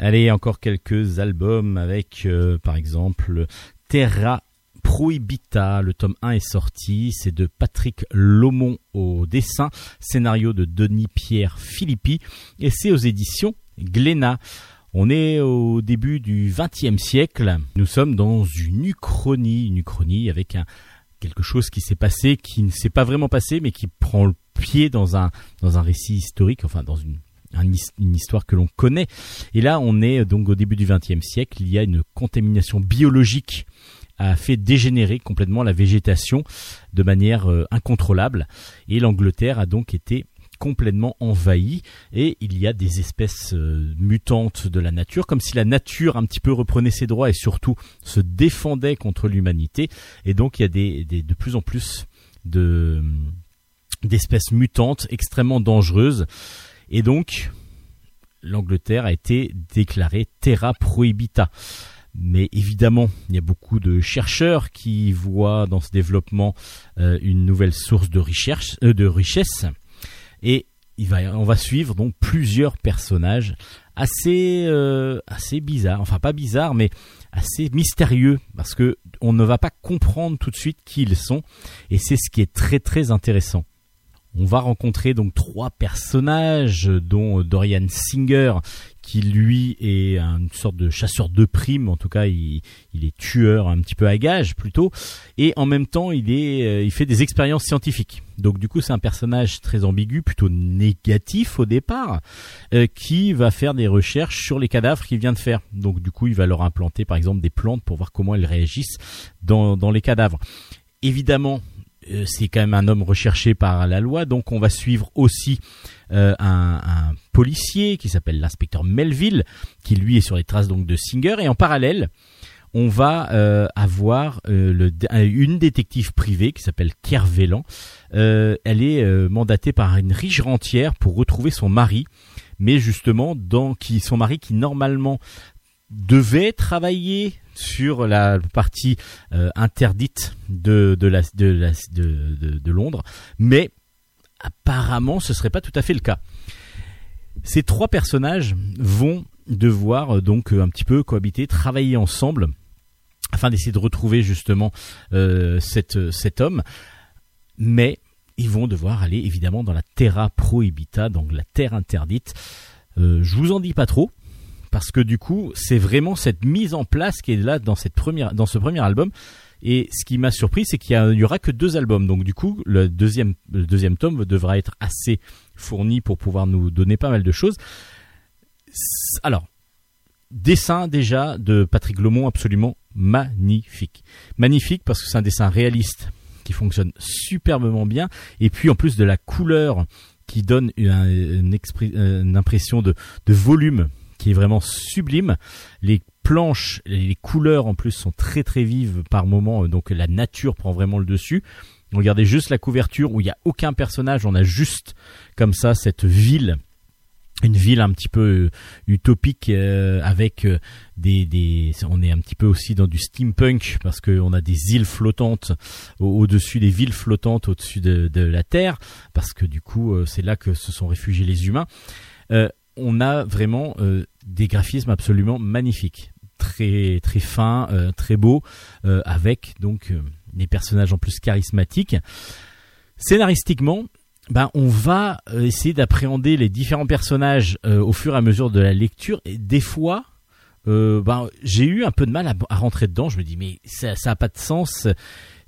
Allez, encore quelques albums avec, euh, par exemple, Terra Prohibita. Le tome 1 est sorti. C'est de Patrick Lomont au dessin. Scénario de Denis Pierre Philippi. Et c'est aux éditions Glénat. On est au début du XXe siècle. Nous sommes dans une uchronie, une uchronie avec quelque chose qui s'est passé, qui ne s'est pas vraiment passé, mais qui prend le pied dans un, dans un récit historique, enfin dans une une histoire que l'on connaît. Et là, on est donc au début du XXe siècle. Il y a une contamination biologique a fait dégénérer complètement la végétation de manière euh, incontrôlable. Et l'Angleterre a donc été complètement envahie et il y a des espèces euh, mutantes de la nature, comme si la nature un petit peu reprenait ses droits et surtout se défendait contre l'humanité. Et donc il y a de plus en plus de d'espèces mutantes extrêmement dangereuses et donc, l'Angleterre a été déclarée terra prohibita. Mais évidemment, il y a beaucoup de chercheurs qui voient dans ce développement euh, une nouvelle source de, recherche, euh, de richesse. Et on va suivre donc plusieurs personnages assez, euh, assez bizarres, enfin pas bizarres, mais assez mystérieux, parce que on ne va pas comprendre tout de suite qui ils sont, et c'est ce qui est très très intéressant. On va rencontrer donc trois personnages, dont Dorian Singer, qui lui est une sorte de chasseur de primes, en tout cas il, est tueur un petit peu à gage plutôt, et en même temps il est, euh, il fait des expériences scientifiques. Donc du coup c'est un personnage très ambigu, plutôt négatif au départ, euh, qui va faire des recherches sur les cadavres qu'il vient de faire. Donc du coup il va leur implanter par exemple des plantes pour voir comment elles réagissent dans, dans les cadavres. Évidemment, euh, c'est quand même un homme recherché par la loi, donc on va suivre aussi euh, un, policier qui s'appelle l'inspecteur Melville, qui lui est sur les traces donc de Singer, et en parallèle, on va euh, avoir une détective privée qui s'appelle Kervelan. elle est mandatée par une riche rentière pour retrouver son mari, mais justement qui son mari qui normalement devait travailler sur la partie euh, interdite de, Londres, mais apparemment ce serait pas tout à fait le cas. Ces trois personnages vont devoir euh, donc euh, un petit peu cohabiter, travailler ensemble afin d'essayer de retrouver justement cet homme, mais ils vont devoir aller évidemment dans la terra prohibita, donc la terre interdite. Je vous en dis pas trop, parce que du coup, c'est vraiment cette mise en place qui est là dans cette première, dans ce premier album. Et ce qui m'a surpris, c'est qu'il y, aura que deux albums. Donc du coup, le deuxième, le deuxième tome devra être assez fourni pour pouvoir nous donner pas mal de choses. Alors, dessin déjà de Patrick Lomont absolument magnifique. Magnifique parce que c'est un dessin réaliste qui fonctionne superbement bien. Et puis en plus de la couleur qui donne une, impression de volume qui est vraiment sublime. Les planches, les couleurs en plus sont très très vives par moment, euh, donc la nature prend vraiment le dessus. Regardez juste la couverture où il n'y a aucun personnage, on a juste comme ça cette ville une ville un petit peu euh, utopique euh, avec des, des on est un petit peu aussi dans du steampunk parce qu'on a des îles flottantes au-dessus des villes flottantes au-dessus de, de, la terre parce que du coup c'est là que se sont réfugiés les humains on a vraiment euh, des graphismes absolument magnifiques, très très fins, euh, très beaux, euh, avec donc des personnages en plus charismatiques. Scénaristiquement, ben on va essayer d'appréhender les différents personnages au fur et à mesure de la lecture et des fois ben, j'ai eu un peu de mal à, rentrer dedans. Je me dis mais ça, ça a pas de sens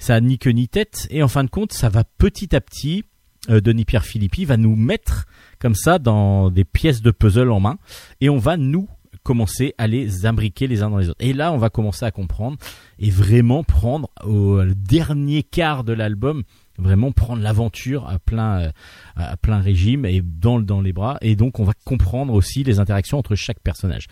ça a ni queue ni tête. Et en fin de compte, ça va petit à petit. Euh, Denis Pierre Philippi va nous mettre comme ça dans des pièces de puzzle en main, et on va nous commencer à les imbriquer les uns dans les autres. Et là, on va commencer à comprendre et vraiment prendre au dernier quart de l'album vraiment prendre l'aventure à plein euh, à plein régime et dans dans les bras et donc on va comprendre aussi les interactions entre chaque personnage.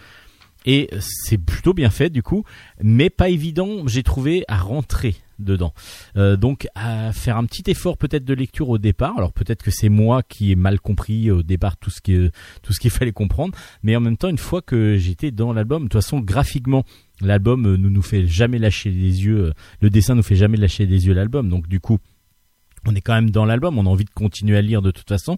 Et c'est plutôt bien fait du coup, mais pas évident, j'ai trouvé à rentrer dedans. Euh, donc à faire un petit effort peut-être de lecture au départ. Alors peut-être que c'est moi qui ai mal compris au départ tout ce qui tout ce qu'il fallait comprendre, mais en même temps une fois que j'étais dans l'album, de toute façon graphiquement l'album euh, ne nous fait jamais lâcher les yeux, le dessin nous fait jamais lâcher les yeux l'album. Donc du coup on est quand même dans l'album, on a envie de continuer à lire de toute façon.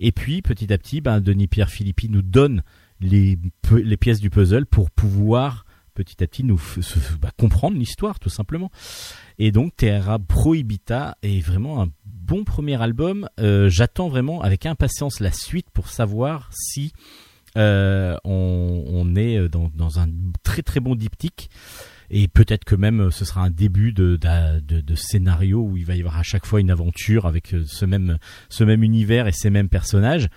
Et puis petit à petit, ben, Denis Pierre Philippi nous donne les, les pièces du puzzle pour pouvoir petit à petit nous bah, comprendre l'histoire tout simplement. Et donc Terra Prohibita est vraiment un bon premier album. Euh, j'attends vraiment avec impatience la suite pour savoir si euh, on, est dans, un très très bon diptyque et peut-être que même ce sera un début de, de, de, scénario où il va y avoir à chaque fois une aventure avec euh, ce même ce même univers et ces mêmes personnages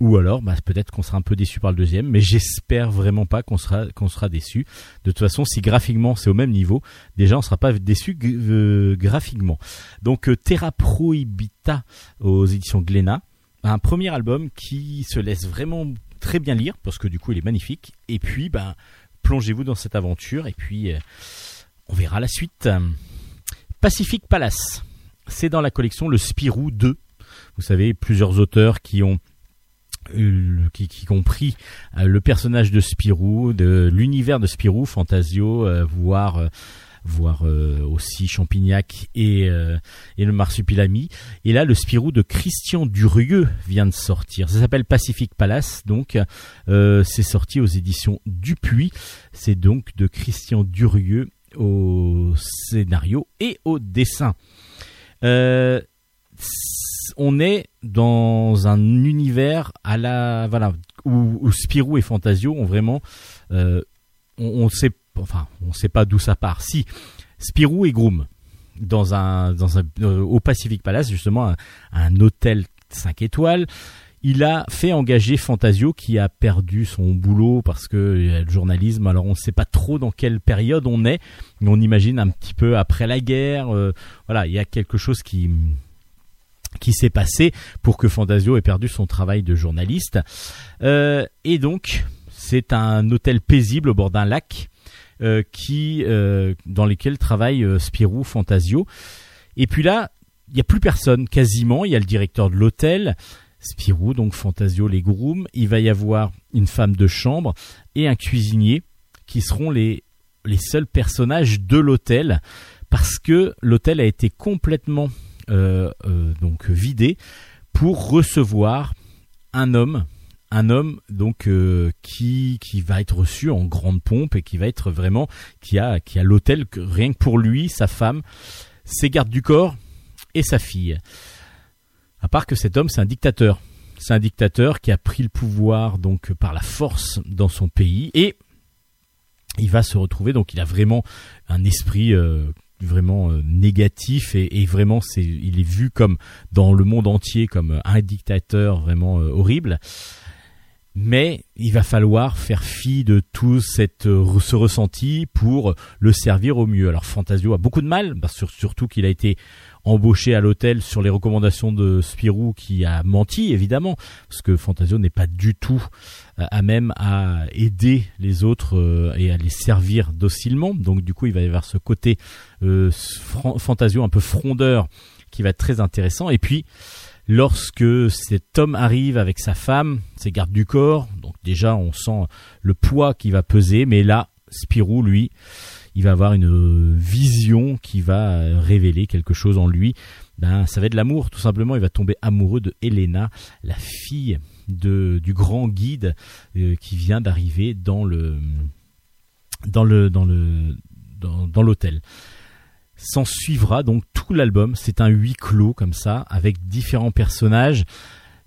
ou alors bah, peut-être qu'on sera un peu déçu par le deuxième mais j'espère vraiment pas qu'on sera qu'on sera déçu. De toute façon si graphiquement c'est au même niveau déjà on sera pas déçu euh, graphiquement. Donc Terra Prohibita aux éditions Glénat. Un premier album qui se laisse vraiment très bien lire parce que du coup il est magnifique. Et puis ben plongez-vous dans cette aventure et puis euh, on verra la suite. Pacific Palace, c'est dans la collection le Spirou 2. Vous savez, plusieurs auteurs qui ont euh, qui, qui ont pris euh, le personnage de Spirou, de l'univers de Spirou, Fantasio, voire voire euh, aussi Champignac et, euh, et le Marsupilami. Et là, le Spirou de Christian Durieux vient de sortir. Ça s'appelle Pacific Palace, donc euh, c'est sorti aux éditions Dupuis. C'est donc de Christian Durieux au scénario et au dessin. On est dans un univers à la voilà où, Spirou et Fantasio ont vraiment on, on sait enfin, on sait pas d'où ça part. Si Spirou et Groom dans un, dans un, euh, au Pacific Palace, justement, un, hôtel 5 étoiles. Il a fait engager Fantasio qui a perdu son boulot parce que euh, le journalisme, alors on ne sait pas trop dans quelle période on est, mais on imagine un petit peu après la guerre. Euh, voilà, il y a quelque chose qui qui s'est passé pour que Fantasio ait perdu son travail de journaliste. et donc, c'est un hôtel paisible au bord d'un lac euh, euh, dans lesquels travaille euh, Spirou Fantasio. Et puis là, il n'y a plus personne quasiment. Il y a le directeur de l'hôtel, Spirou, donc Fantasio les grooms. Il va y avoir une femme de chambre et un cuisinier qui seront les les seuls personnages de l'hôtel parce que l'hôtel a été complètement donc vidé pour recevoir un homme un homme donc euh, qui qui va être reçu en grande pompe et qui va être vraiment qui a qui a l'hôtel rien que pour lui, sa femme, ses gardes du corps et sa fille. À part que cet homme c'est un dictateur. C'est un dictateur qui a pris le pouvoir donc par la force dans son pays et il va se retrouver donc il a vraiment un esprit euh, vraiment euh, négatif et, vraiment c'est il est vu comme dans le monde entier comme un dictateur vraiment horrible mais il va falloir faire fi de tout cette, euh, ce ressenti pour le servir au mieux. Alors Fantasio a beaucoup de mal, surtout qu'il a été embauché à l'hôtel sur les recommandations de Spirou qui a menti évidemment, parce que Fantasio n'est pas du tout euh, à même à aider les autres euh, et à les servir docilement. Donc du coup il va y avoir ce côté Fantasio un peu frondeur qui va être très intéressant. Et puis lorsque cet homme arrive avec sa femme, ses gardes du corps, donc déjà on sent le poids qui va peser, mais là, Spirou, lui, il va avoir une vision qui va révéler quelque chose en lui. Ben, ça va être l'amour, tout simplement. Il va tomber amoureux de Helena, la fille du grand guide euh, qui vient d'arriver dans le dans le dans le dans l'hôtel. S'en suivra donc tout l'album. C'est un huis clos comme ça, avec différents personnages.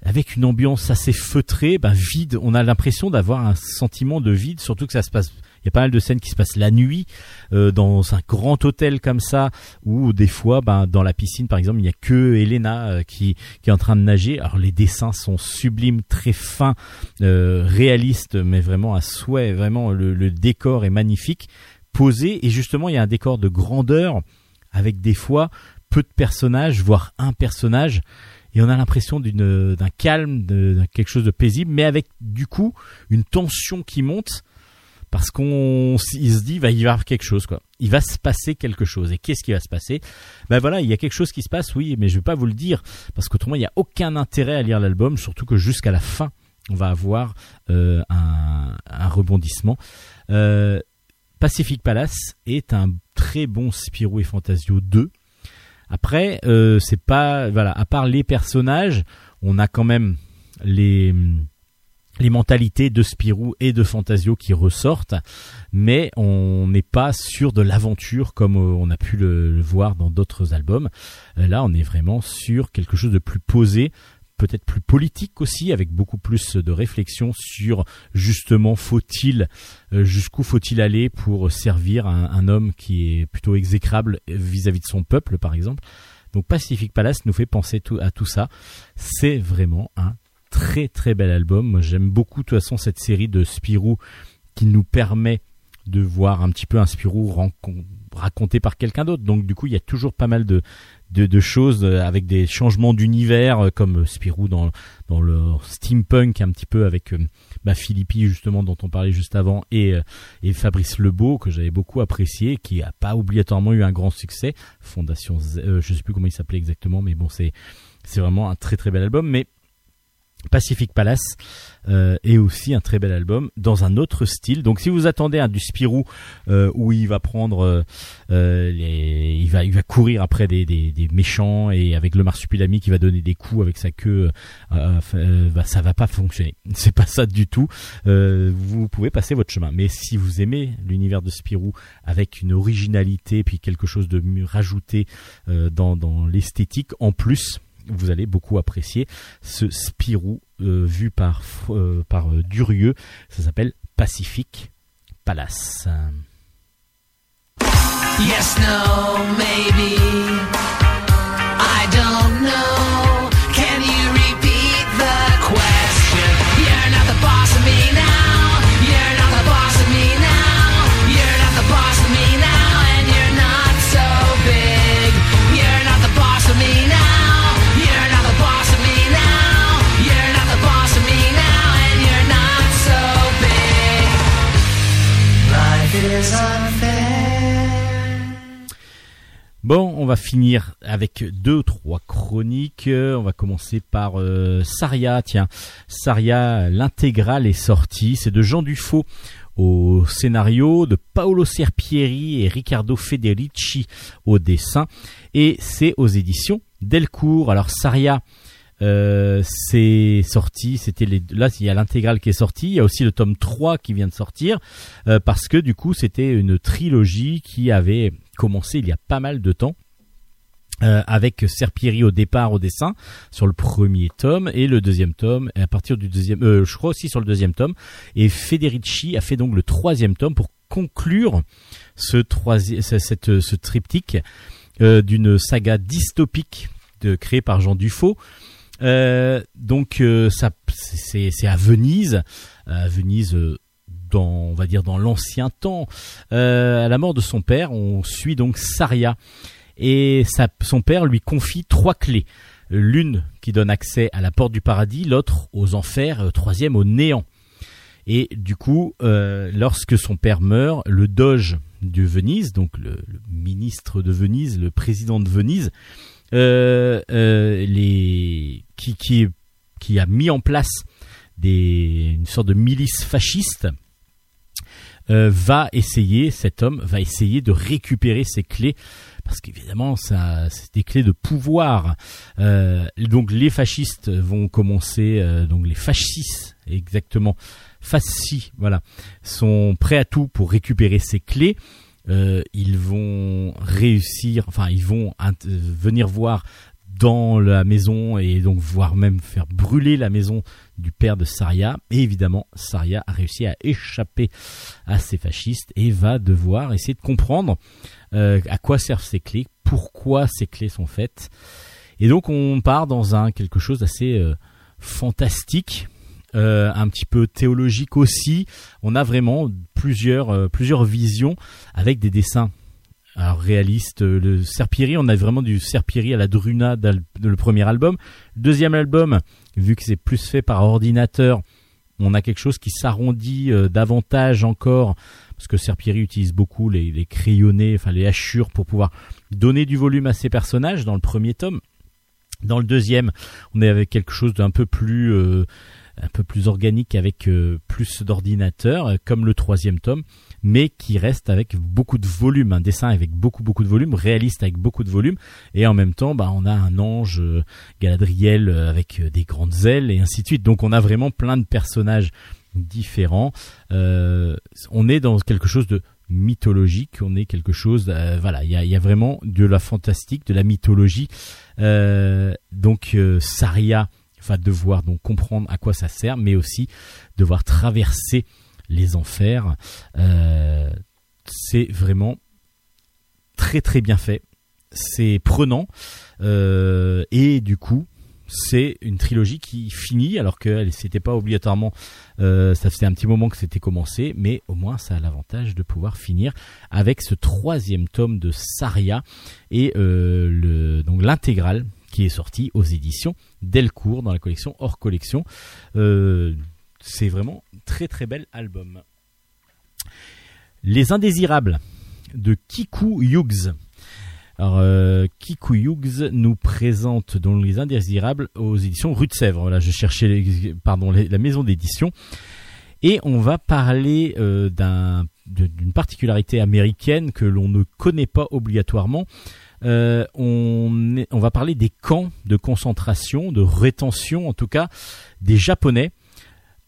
avec une ambiance assez feutrée, ben, vide. On a l'impression d'avoir un sentiment de vide, surtout que ça se passe. Il y a pas mal de scènes qui se passent la nuit euh, dans un grand hôtel comme ça, où des fois, ben, dans la piscine par exemple, il n'y a que Elena euh, qui, qui est en train de nager. Alors les dessins sont sublimes, très fins, euh, réalistes, mais vraiment à souhait. Vraiment, le, le décor est magnifique, posé, et justement, il y a un décor de grandeur avec des fois peu de personnages, voire un personnage et on a l'impression d'une d'un calme, de, quelque chose de paisible, mais avec du coup une tension qui monte parce qu'on il se dit va y avoir quelque chose quoi. Il va se passer quelque chose et qu'est-ce qui va se passer? Ben voilà, il y a quelque chose qui se passe oui, mais je vais pas vous le dire parce qu'autrement il n'y a aucun intérêt à lire l'album, surtout que jusqu'à la fin on va avoir euh, un, un, rebondissement. Euh, Pacific Palace est un très bon Spirou et Fantasio 2 après, euh, c'est pas voilà, à part les personnages, on a quand même les les mentalités de Spirou et de Fantasio qui ressortent, mais on n'est pas sûr de l'aventure comme euh, on a pu le, voir dans d'autres albums. Euh, là, on est vraiment sur quelque chose de plus posé, peut-être plus politique aussi, avec beaucoup plus de réflexion sur justement faut-il euh, jusqu'où faut-il aller pour servir un, homme qui est plutôt exécrable vis-à-vis de son peuple, par exemple. Donc Pacific Palace nous fait penser à tout ça. C'est vraiment un très très bel album. J'aime beaucoup de toute façon cette série de Spirou qui nous permet de voir un petit peu un Spirou raconté par quelqu'un d'autre. Donc du coup il y a toujours pas mal de, de, choses euh, avec des changements d'univers euh, comme Spirou dans, dans le steampunk un petit peu avec euh, bah, Philippi justement dont on parlait juste avant et, et Fabrice Lebeau que j'avais beaucoup apprécié qui a pas obligatoirement eu un grand succès Fondation Z, euh, je sais plus comment il s'appelait exactement mais bon c'est c'est vraiment un très très bel album mais Pacific Palace euh, est aussi un très bel album dans un autre style. Donc si vous attendez un du Spirou euh, où il va prendre, euh, les, il va il va courir après des, des, des, méchants et avec le marsupilami qui va donner des coups avec sa queue, bah, ça va pas fonctionner. C'est pas ça du tout. vous pouvez passer votre chemin. Mais si vous aimez l'univers de Spirou avec une originalité puis quelque chose de mieux rajouté dans dans l'esthétique en plus vous allez beaucoup apprécier ce Spirou euh, vu par, euh, par euh, Durieux. Ça s'appelle Pacific Palace. Yes, no, maybe. I don't know. Bon, on va finir avec deux, trois chroniques. On va commencer par euh, Saria. Tiens, Saria, l'intégrale est sortie. C'est de Jean Dufaux au scénario, de Paolo Serpieri et Riccardo Federici au dessin. Et c'est aux éditions Delcourt. Alors Saria, euh, c'est sorti, c'était les là il y a l'intégrale qui est sortie, il y a aussi le tome 3 qui vient de sortir euh, parce que du coup, c'était une trilogie qui avait commencé il y a pas mal de temps. Euh, avec Serpieri au départ au dessin sur le premier tome et le deuxième tome à partir du deuxième je crois aussi sur le deuxième tome et Federici a fait donc le troisième tome pour conclure ce troisième cette ce triptyque d'une saga dystopique de, créée par Jean Dufaux donc euh, ça c'est à Venise à Venise dans on va dire dans l'ancien temps à la mort de son père on suit donc Saria et son père lui confie trois clés. L'une qui donne accès à la porte du paradis, l'autre aux enfers, troisième au néant. Et du coup, euh, lorsque son père meurt, le doge de Venise, donc le, ministre de Venise, le président de Venise, euh, euh, les, qui, qui, a mis en place une sorte de milice fasciste, euh, va essayer, cet homme va essayer de récupérer ces clés parce qu'évidemment ça c'est des clés de pouvoir. Euh, donc les fascistes vont commencer, euh, donc les fascistes exactement, fascis, voilà, sont prêts à tout pour récupérer ces clés. Euh, ils vont réussir, enfin ils vont venir voir dans la maison et donc voire même faire brûler la maison du père de Saria. Et évidemment, Saria a réussi à échapper à ces fascistes et va devoir essayer de comprendre euh, à quoi servent ces clés, pourquoi ces clés sont faites. Et donc on part dans un quelque chose d'assez euh, fantastique. Euh, un petit peu théologique aussi. On a vraiment plusieurs euh, plusieurs visions avec des dessins alors réalistes. Euh, Le Serpiri, on a vraiment du Serpiri à la Druna de le premier album. Deuxième album, vu que c'est plus fait par ordinateur, on a quelque chose qui s'arrondit davantage encore parce que Serpiri utilise beaucoup les, crayonnés, enfin les hachures pour pouvoir donner du volume à ses personnages dans le premier tome. Dans le deuxième, on est avec quelque chose d'un peu plus un peu plus organique avec euh, plus d'ordinateur, euh, comme le troisième tome, mais qui reste avec beaucoup de volume, un dessin avec beaucoup beaucoup de volume, réaliste avec beaucoup de volume, et en même temps, bah, on a un ange euh, Galadriel avec des grandes ailes et ainsi de suite. Donc on a vraiment plein de personnages différents. On est dans quelque chose de mythologique, on est quelque chose, voilà, il y a, vraiment de la fantastique, de la mythologie. Donc Saria va devoir donc comprendre à quoi ça sert, mais aussi devoir traverser les enfers. Euh, c'est vraiment très très bien fait, c'est prenant. Euh, et du coup c'est une trilogie qui finit alors que c'était pas obligatoirement euh, ça faisait un petit moment que c'était commencé mais au moins ça a l'avantage de pouvoir finir avec ce troisième tome de Saria. Et donc l'intégrale qui est sorti aux éditions Delcourt dans la collection hors collection Euh, c'est vraiment très très bel album Les Indésirables de Kiku Hughes euh, Kiku Hughes nous présente dans Les Indésirables aux éditions Rue de Sèvres. Je cherchais pardon, la maison d'édition. Et on va parler euh, d'une particularité américaine que l'on ne connaît pas obligatoirement. Euh, on, va parler des camps de concentration, de rétention, en tout cas des Japonais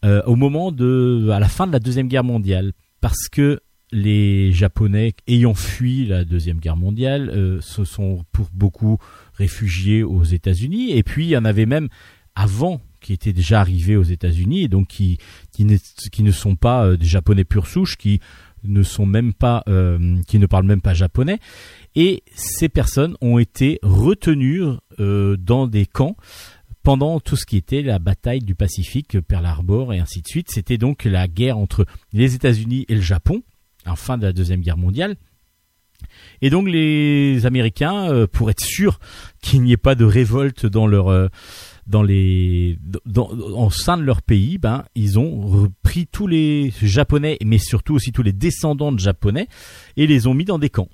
euh, au moment de, à la fin de la deuxième guerre mondiale, parce que les Japonais ayant fui la deuxième guerre mondiale euh, se sont pour beaucoup réfugiés aux États-Unis, et puis il y en avait même avant qui étaient déjà arrivés aux États-Unis et donc qui ne, sont pas des Japonais pure souche, qui ne sont même pas, euh, qui ne parlent même pas japonais, et ces personnes ont été retenues euh, dans des camps pendant tout ce qui était la bataille du Pacifique, Pearl Harbor et ainsi de suite. C'était donc la guerre entre les États-Unis et le Japon, en fin de la deuxième guerre mondiale. Et donc les Américains, euh, pour être sûrs qu'il n'y ait pas de révolte dans leur euh, dans les dans, en sein de leur pays, ben ils ont repris tous les Japonais, mais surtout aussi tous les descendants de Japonais, et les ont mis dans des camps.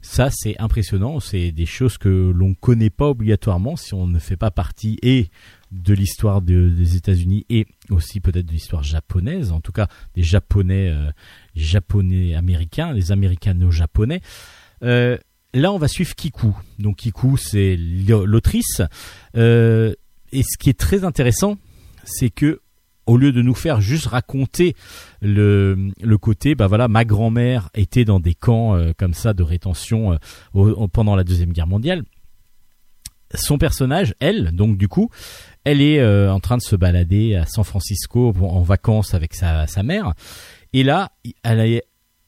Ça, c'est impressionnant. C'est des choses que l'on connaît pas obligatoirement si on ne fait pas partie et de l'histoire de- des États-Unis et aussi peut-être de l'histoire japonaise. En tout cas, des Japonais, euh, Japonais américains, les Américano-japonais. Euh, là, on va suivre Kiku. Donc Kiku, c'est l'au- l'autrice. Euh, et ce qui est très intéressant, c'est que au lieu de nous faire juste raconter le, côté, bah voilà, ma grand-mère était dans des camps euh, comme ça de rétention euh, pendant la deuxième guerre mondiale. Son personnage, elle, donc du coup, elle est en train de se balader à San Francisco en en vacances avec sa, sa mère. Et là, elle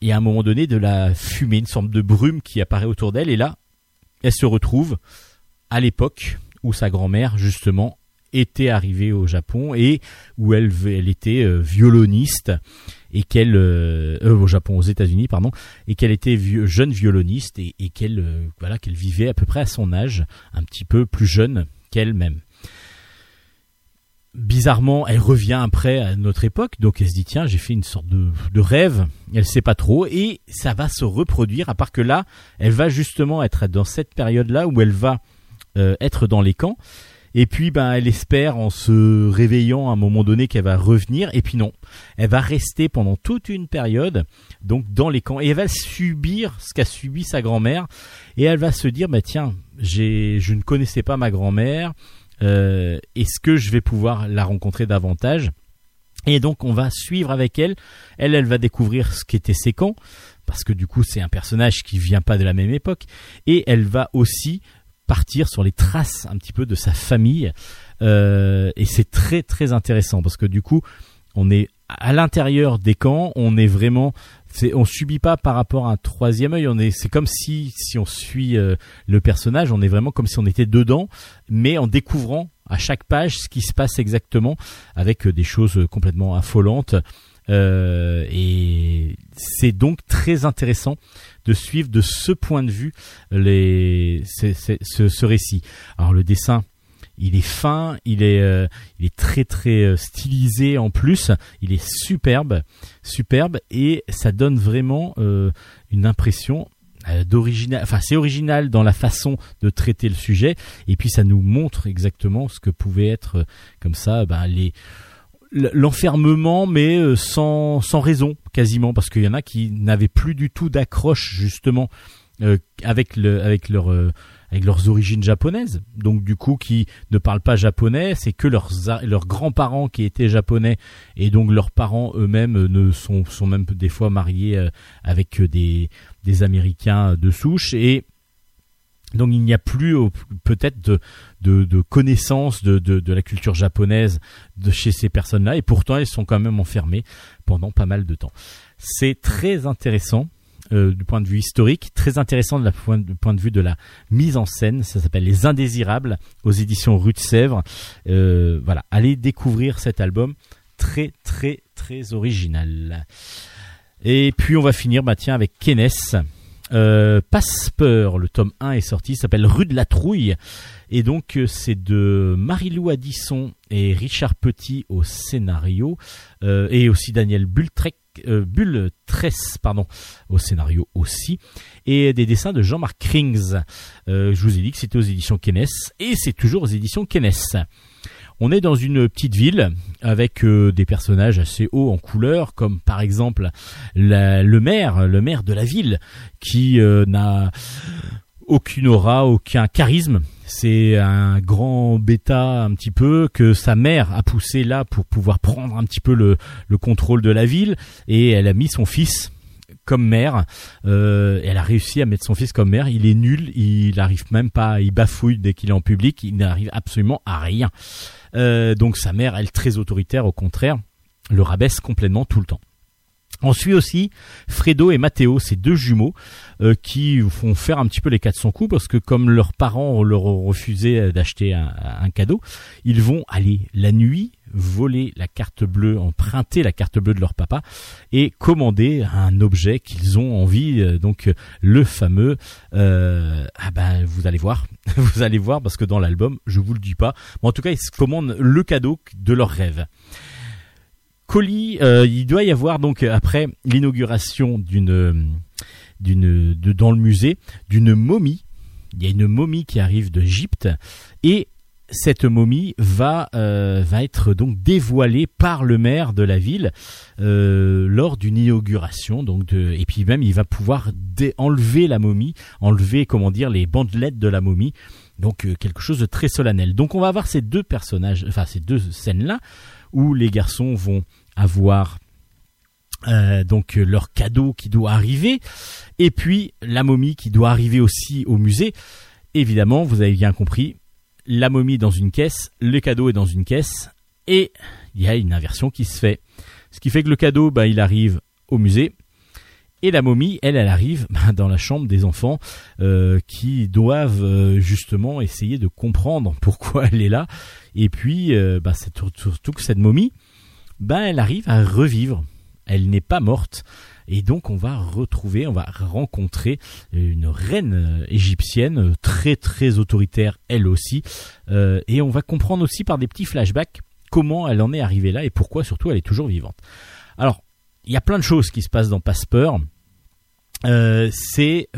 y a un moment donné de la fumée, une sorte de brume qui apparaît autour d'elle. Et là, elle se retrouve à l'époque où sa grand-mère, justement, était arrivée au Japon et où elle, était euh, violoniste et qu'elle euh, euh, au Japon aux États-Unis pardon et qu'elle était jeune violoniste et, et qu'elle euh, voilà qu'elle vivait à peu près à son âge un petit peu plus jeune qu'elle-même bizarrement, elle revient après à notre époque, donc elle se dit tiens, j'ai fait une sorte de, rêve, elle sait pas trop, et ça va se reproduire, à part que là, elle va justement être dans cette période-là où elle va euh, être dans les camps, et puis ben elle espère en se réveillant à un moment donné qu'elle va revenir, et puis non, elle va rester pendant toute une période, donc dans les camps, et elle va subir ce qu'a subi sa grand-mère, et elle va se dire bah tiens, j'ai, je ne connaissais pas ma grand-mère, est-ce que je vais pouvoir la rencontrer davantage? Et donc on va suivre avec elle. Elle, elle va découvrir ce qu'étaient ces camps, parce que du coup c'est un personnage qui vient pas de la même époque, et elle va aussi partir sur les traces un petit peu de sa famille. Euh, et c'est très très intéressant parce que du coup, on est à l'intérieur des camps, on est vraiment, c'est, on subit pas par rapport à un troisième œil. On est, c'est comme si si on suit euh, le personnage, on est vraiment comme si on était dedans, mais en découvrant à chaque page ce qui se passe exactement, avec euh, des choses complètement affolantes. Euh, et c'est donc très intéressant de suivre de ce point de vue les, ce récit. Alors le dessin, il est fin, il est, euh, il est très très euh, stylisé en plus, il est superbe, superbe et ça donne vraiment euh, une impression d'original. Enfin, c'est original dans la façon de traiter le sujet et puis ça nous montre exactement ce que pouvait être comme ça, ben, les l'enfermement mais sans sans raison quasiment parce qu'il y en a qui n'avaient plus du tout d'accroche justement avec le avec leur avec leurs origines japonaises. Donc du coup qui ne parlent pas japonais c'est que leurs leurs grands-parents qui étaient japonais. Et donc leurs parents eux-mêmes euh, ne sont sont même des fois mariés euh, avec euh, des des américains de souche. Et donc il n'y a plus peut-être de, de, de connaissance de, de, de la culture japonaise de chez ces personnes-là. Et pourtant elles sont quand même enfermées pendant pas mal de temps. C'est très intéressant euh, du point de vue historique, très intéressant de la du point de vue de la mise en scène. Ça s'appelle Les Indésirables aux éditions Rue de Sèvres. Euh, voilà, allez découvrir cet album très très très original. Et puis on va finir bah avec Kenes. Euh, Passepeur, le tome 1 est sorti, s'appelle Rue de la Trouille. Et donc euh, c'est de Marilou Addison et Richard Petit au scénario, et aussi Daniel Bultrek, euh, Bultress pardon, au scénario aussi, et des dessins de Jean-Marc Krings. Euh, je vous ai dit que c'était aux éditions Kenes, et c'est toujours aux éditions Kenes. On est dans une petite ville avec euh, des personnages assez hauts en couleur, comme par exemple le maire, le maire de la ville, qui euh, n'a aucune aura, aucun charisme. C'est un grand bêta un petit peu que sa mère a poussé là pour pouvoir prendre un petit peu le, le contrôle de la ville et elle a mis son fils comme maire. Euh, elle a réussi à mettre son fils comme maire. Il est nul, il n'arrive même pas, il bafouille dès qu'il est en public, il n'arrive absolument à rien. Euh, donc sa mère, elle très autoritaire, au contraire, le rabaisse complètement tout le temps. On suit aussi Fredo et Matteo, ces deux jumeaux euh, qui font faire un petit peu les 400 coups parce que comme leurs parents leur ont refusé d'acheter un, cadeau, ils vont aller la nuit voler la carte bleue, emprunter la carte bleue de leur papa et commander un objet qu'ils ont envie, euh, donc le fameux. euh, ah ben vous allez voir, vous allez voir parce que dans l'album, je vous le dis pas, mais en tout cas ils commandent le cadeau de leur rêve. Colis, euh, il doit y avoir donc euh, après l'inauguration d'une euh, dans le musée d'une momie. Il y a une momie qui arrive d'Égypte et cette momie va être donc dévoilée par le maire de la ville lors d'une inauguration donc et puis même il va pouvoir enlever la momie enlever comment dire les bandelettes de la momie donc quelque chose de très solennel donc on va avoir ces deux personnages enfin ces deux scènes là où les garçons vont avoir euh, donc leur cadeau qui doit arriver. Et puis la momie qui doit arriver aussi au musée. Évidemment vous avez bien compris la momie dans une caisse le cadeau est dans une caisse et il y a une inversion qui se fait. Ce qui fait que le cadeau bah, il arrive au musée et la momie, elle, elle arrive bah, dans la chambre des enfants euh, qui doivent euh, justement essayer de comprendre pourquoi elle est là. Et puis, bah, c'est sur- surtout que cette momie, bah, elle arrive à revivre. Elle n'est pas morte. Et donc, on va retrouver, on va rencontrer une reine euh, égyptienne euh, très très autoritaire, elle aussi. Euh, et on va comprendre aussi par des petits flashbacks comment elle en est arrivée là et pourquoi surtout elle est toujours vivante. Alors, il y a plein de choses qui se passent dans Passepeur. C'est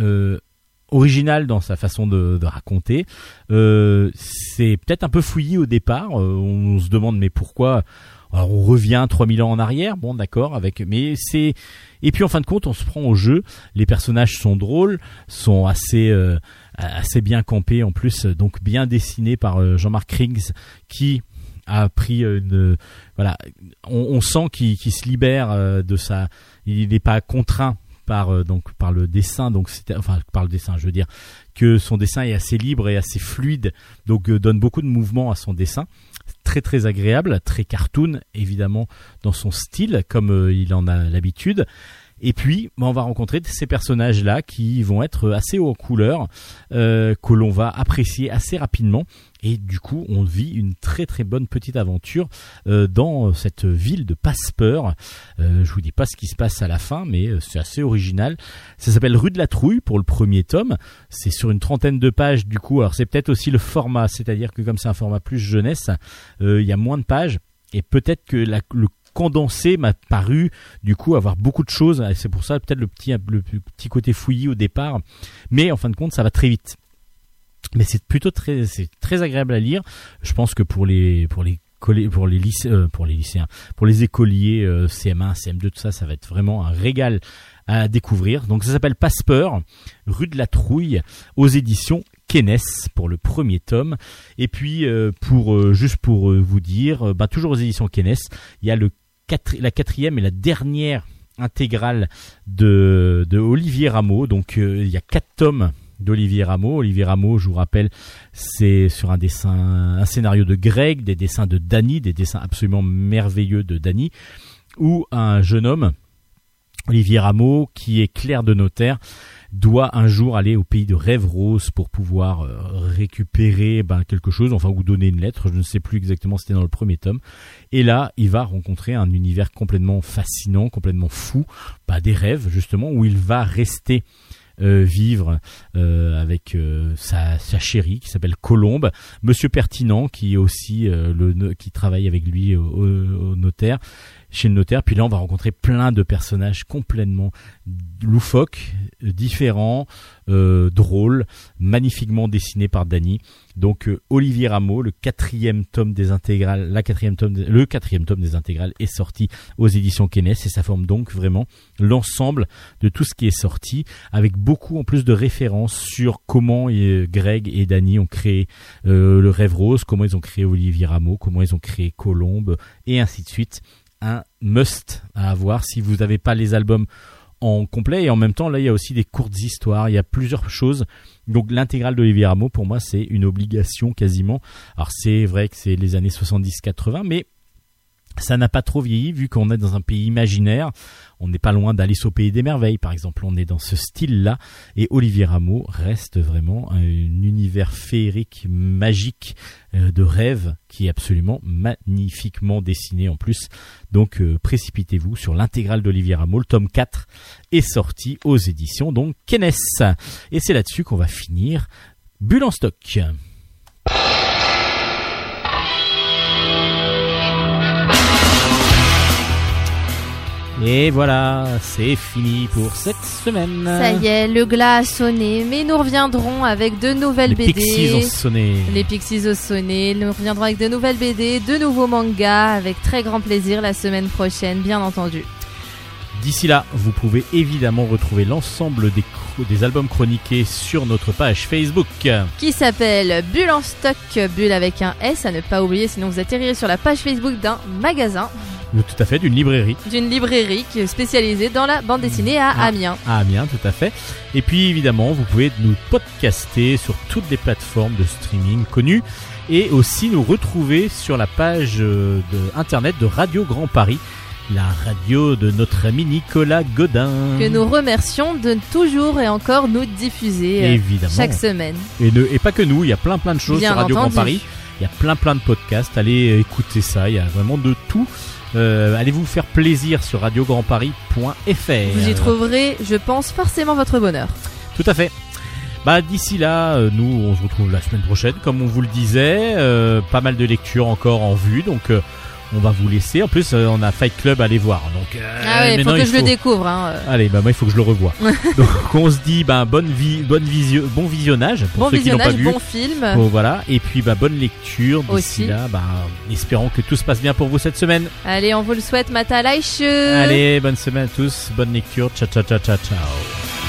original dans sa façon de, de raconter. C'est peut-être un peu fouillis au départ. On se demande mais pourquoi Alors, on revient 3000 ans en arrière. Bon, d'accord. Avec mais c'est et puis en fin de compte, on se prend au jeu. Les personnages sont drôles, sont assez euh, assez bien campés en plus, donc bien dessinés par euh, Jean-Marc Krings qui a pris une voilà on, on sent qu'il se libère euh, de sa il n'est pas contraint par euh, donc par le dessin, donc enfin par le dessin, je veux dire que son dessin est assez libre et assez fluide, donc euh, donne beaucoup de mouvement à son dessin. Très très agréable, très cartoon évidemment dans son style comme euh, il en a l'habitude. Et puis, bah, on va rencontrer ces personnages-là qui vont être assez haut en couleur, euh, que l'on va apprécier assez rapidement. Et du coup, on vit une très très bonne petite aventure euh, dans cette ville de Passepeur. Euh, je vous dis pas ce qui se passe à la fin, mais euh, c'est assez original. Ça s'appelle Rue de la Trouille pour le premier tome. C'est sur une trentaine de pages du coup. Alors c'est peut-être aussi le format, c'est-à-dire que comme c'est un format plus jeunesse, euh, il y a moins de pages. Et peut-être que le condensé m'a paru du coup avoir beaucoup de choses c'est pour ça peut-être le petit le petit côté fouillis au départ mais en fin de compte ça va très vite mais c'est plutôt très c'est très agréable à lire. Je pense que pour les pour les pour les euh, pour les lycéens pour les écoliers euh, CM1 CM2 tout ça ça va être vraiment un régal à découvrir. Donc ça s'appelle Passepeur rue de la Trouille aux éditions Kenes pour le premier tome. Et puis euh, pour euh, juste pour euh, vous dire bah, toujours aux éditions Kenes il y a le la quatrième et la dernière intégrale de, de Olivier Rameau. Donc il y a quatre tomes d'Olivier Rameau. Olivier Rameau, je vous rappelle, c'est sur un dessin, un scénario de Greg, des dessins de Danny, des dessins absolument merveilleux de Danny, où un jeune homme, Olivier Rameau, qui est clerc de notaire, doit un jour aller au pays de Rêve Rose pour pouvoir euh, récupérer ben, quelque chose, enfin ou donner une lettre, je ne sais plus exactement, c'était dans le premier tome. Et là, il va rencontrer un univers complètement fascinant, complètement fou, bah, des rêves justement, où il va rester euh, vivre euh, avec euh, sa, chérie qui s'appelle Colombe, Monsieur Pertinent qui est aussi qui travaille avec lui au, notaire chez le notaire. Puis là, on va rencontrer plein de personnages complètement loufoques, différents, drôles, magnifiquement dessinés par Dany. Donc euh, Olivier Rameau, le quatrième tome des intégrales, le quatrième tome des intégrales est sorti aux éditions Kenes et ça forme donc vraiment l'ensemble de tout ce qui est sorti, avec beaucoup en plus de références sur comment euh, Greg et Dany ont créé euh, le Rêve Rose, comment ils ont créé Olivier Rameau, comment ils ont créé Colombe et ainsi de suite. Un must à avoir si vous n'avez pas les albums en complet et en même temps là il y a aussi des courtes histoires, il y a plusieurs choses. Donc l'intégrale d'Olivier Rameau pour moi c'est une obligation quasiment. Alors c'est vrai que c'est les années 70-80 mais ça n'a pas trop vieilli vu qu'on est dans un pays imaginaire. On n'est pas loin d'Alice au pays des merveilles, par exemple. On est dans ce style-là. Et Olivier Rameau reste vraiment un univers féerique, magique, euh, de rêve, qui est absolument magnifiquement dessiné en plus. Donc euh, précipitez-vous sur l'intégrale d'Olivier Rameau. Le tome 4 est sorti aux éditions donc Kenes. Et c'est là-dessus qu'on va finir Bulle en stock. Et voilà, c'est fini pour cette semaine. Ça y est, le glas a sonné, mais nous reviendrons avec de nouvelles Les BD. Pixies ont sonné. Les Pixies ont sonné. Nous reviendrons avec de nouvelles BD, de nouveaux mangas, avec très grand plaisir la semaine prochaine, bien entendu. D'ici là, vous pouvez évidemment retrouver l'ensemble des, des albums chroniqués sur notre page Facebook. Qui s'appelle Bulle en stock, Bulle avec un S, à ne pas oublier, sinon vous atterrirez sur la page Facebook d'un magasin, Tout à fait, d'une librairie d'une librairie qui est spécialisée dans la bande dessinée à Ah. Amiens. à Amiens, tout à fait. Et puis évidemment, vous pouvez nous podcaster sur toutes les plateformes de streaming connues et aussi nous retrouver sur la page euh, de internet de Radio Grand Paris, la radio de notre ami Nicolas Godin. Que nous remercions de toujours et encore nous diffuser euh, Évidemment. chaque semaine. Et, ne- et pas que nous, il y a plein plein de choses Bien sur Radio entendu. Grand Paris. Il y a plein plein de podcasts. Allez euh, écouter ça. Il y a vraiment de tout. Euh, allez vous faire plaisir sur radiograndparis.fr. Vous y trouverez, je pense, forcément votre bonheur. Tout à fait. Bah d'ici là, euh, nous on se retrouve la semaine prochaine, comme on vous le disait. Euh, pas mal de lectures encore en vue, donc euh, on va vous laisser. En plus, euh, on a Fight Club à aller voir. Donc euh, ah ouais, faut que il je le découvre. Hein. euh. Allez, bah moi il faut que je le revoie. donc on se dit bah bonne vie, bonne visio, bon visionnage pour Bon ceux qui n'ont pas visionnage, vu. bon film. Bon, voilà, et puis bah bonne lecture d'ici là. Bah espérons que tout se passe bien pour vous cette semaine. Allez, on vous le souhaite, Mata. Allez, bonne semaine à tous, bonne lecture. Ciao ciao ciao ciao ciao.